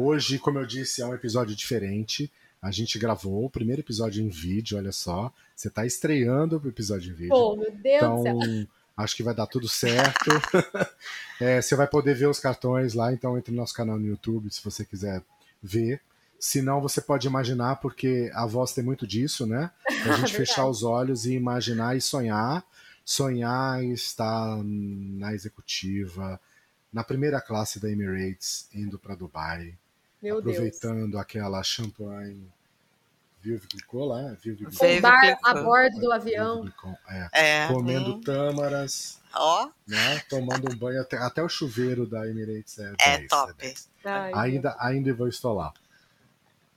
Speaker 1: Hoje, como eu disse, é um episódio diferente. A gente gravou o primeiro episódio em vídeo, olha só. Você está estreando o episódio em vídeo.
Speaker 3: Oh, meu Deus
Speaker 1: então,
Speaker 3: do céu.
Speaker 1: acho que vai dar tudo certo. é, você vai poder ver os cartões lá, então entre no nosso canal no YouTube se você quiser ver. Se não, você pode imaginar, porque a voz tem muito disso, né? Pra gente fechar os olhos e imaginar e sonhar. Sonhar e estar na executiva, na primeira classe da Emirates, indo para Dubai
Speaker 3: meu
Speaker 1: aproveitando Deus. aquela champanhe. Viu Clicou lá?
Speaker 3: Com bar a bordo do avião.
Speaker 1: É, é, comendo hum. tâmaras.
Speaker 2: Ó.
Speaker 1: Né, tomando um banho. Até, até o chuveiro da Emirates é,
Speaker 2: é 10, top.
Speaker 1: Ai, ainda, ainda vou instalar.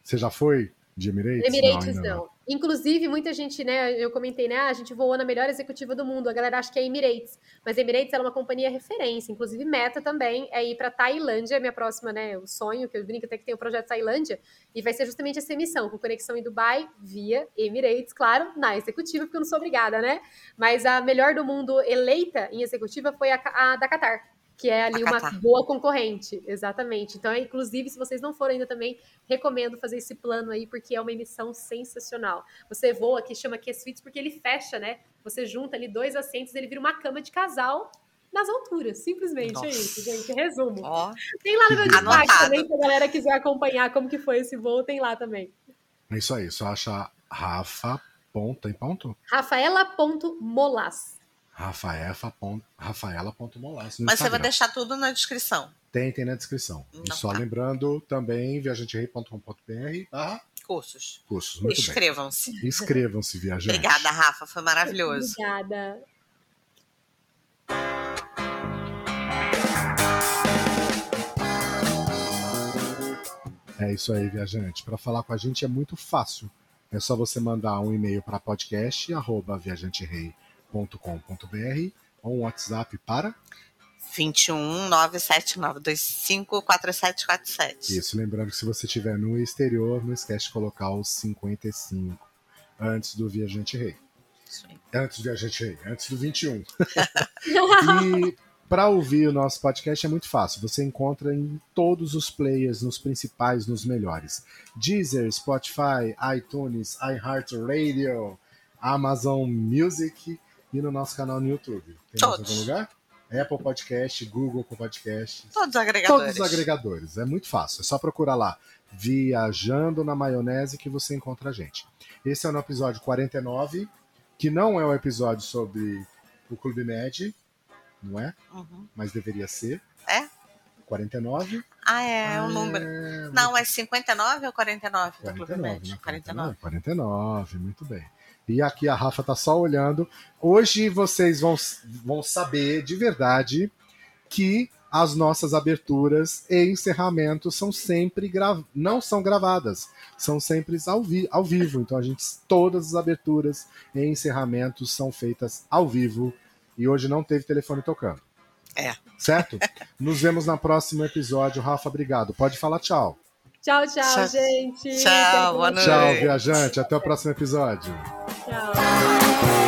Speaker 1: Você já foi de Emirates?
Speaker 3: Emirates não. não. Inclusive, muita gente, né? Eu comentei, né? A gente voou na melhor executiva do mundo. A galera acha que é Emirates. Mas Emirates é uma companhia referência. Inclusive, meta também é ir para Tailândia, minha próxima, né? O sonho, que eu brinco até que tem o projeto Tailândia. E vai ser justamente essa emissão, com conexão em Dubai, via Emirates, claro, na executiva, porque eu não sou obrigada, né? Mas a melhor do mundo eleita em executiva foi a, a da Qatar que é ali uma boa concorrente, exatamente. Então, inclusive, se vocês não forem ainda também, recomendo fazer esse plano aí, porque é uma emissão sensacional. Você voa, que chama que Suites, porque ele fecha, né? Você junta ali dois assentos, ele vira uma cama de casal nas alturas. Simplesmente Nossa. é isso, gente. Resumo.
Speaker 2: Oh.
Speaker 3: Tem lá no meu destaque também, se a galera quiser acompanhar como que foi esse voo, tem lá também.
Speaker 1: É isso aí, só acha Rafa, ponto, em ponto?
Speaker 3: Rafaela.molas.
Speaker 1: rafaela.molasso.
Speaker 2: Mas Instagram. você vai deixar tudo na descrição.
Speaker 1: Tem, tem na descrição. Não, e só tá. lembrando também, viajanterei.com.br
Speaker 2: barra cursos.
Speaker 1: Cursos, muito
Speaker 2: Inscrevam-se.
Speaker 1: bem. Inscrevam-se, viajantes.
Speaker 2: Obrigada, Rafa, foi maravilhoso.
Speaker 3: Obrigada.
Speaker 1: É isso aí, viajante. Para falar com a gente é muito fácil. É só você mandar um e-mail para podcast@viajanterei.com.br ou um WhatsApp para
Speaker 2: 21 97925 4747.
Speaker 1: Isso, lembrando que se você estiver no exterior, não esquece de colocar os 55 antes do Viajante Rei. Antes do Viajante Rei, antes do 21. e para ouvir o nosso podcast é muito fácil. Você encontra em todos os players, nos principais, nos melhores: Deezer, Spotify, iTunes, iHeartRadio, Amazon Music e no nosso canal no YouTube. Tem mais algum lugar? Apple Podcast, Google Podcast.
Speaker 2: Todos os agregadores.
Speaker 1: Todos os agregadores. É muito fácil. É só procurar lá. Viajando na Maionese que você encontra a gente. Esse é o episódio 49, que não é um episódio sobre o Clube Med, não é? Uhum. Mas deveria ser.
Speaker 2: É?
Speaker 1: 49.
Speaker 2: Ah, é, é o número. Não, é 59 ou 49 do 49, Clube Med?
Speaker 1: 49. 49, muito bem. E aqui a Rafa tá só olhando. Hoje vocês vão, vão saber de verdade que as nossas aberturas e encerramentos são sempre gra... não são gravadas, são sempre ao, vi... ao vivo. Então a gente todas as aberturas e encerramentos são feitas ao vivo e hoje não teve telefone tocando.
Speaker 2: É.
Speaker 1: Certo? Nos vemos no próximo episódio. Rafa, obrigado. Pode falar tchau.
Speaker 3: Tchau, tchau, tchau. gente.
Speaker 2: Tchau, boa noite.
Speaker 1: Tchau, viajante. Até o próximo episódio.
Speaker 3: Tchau.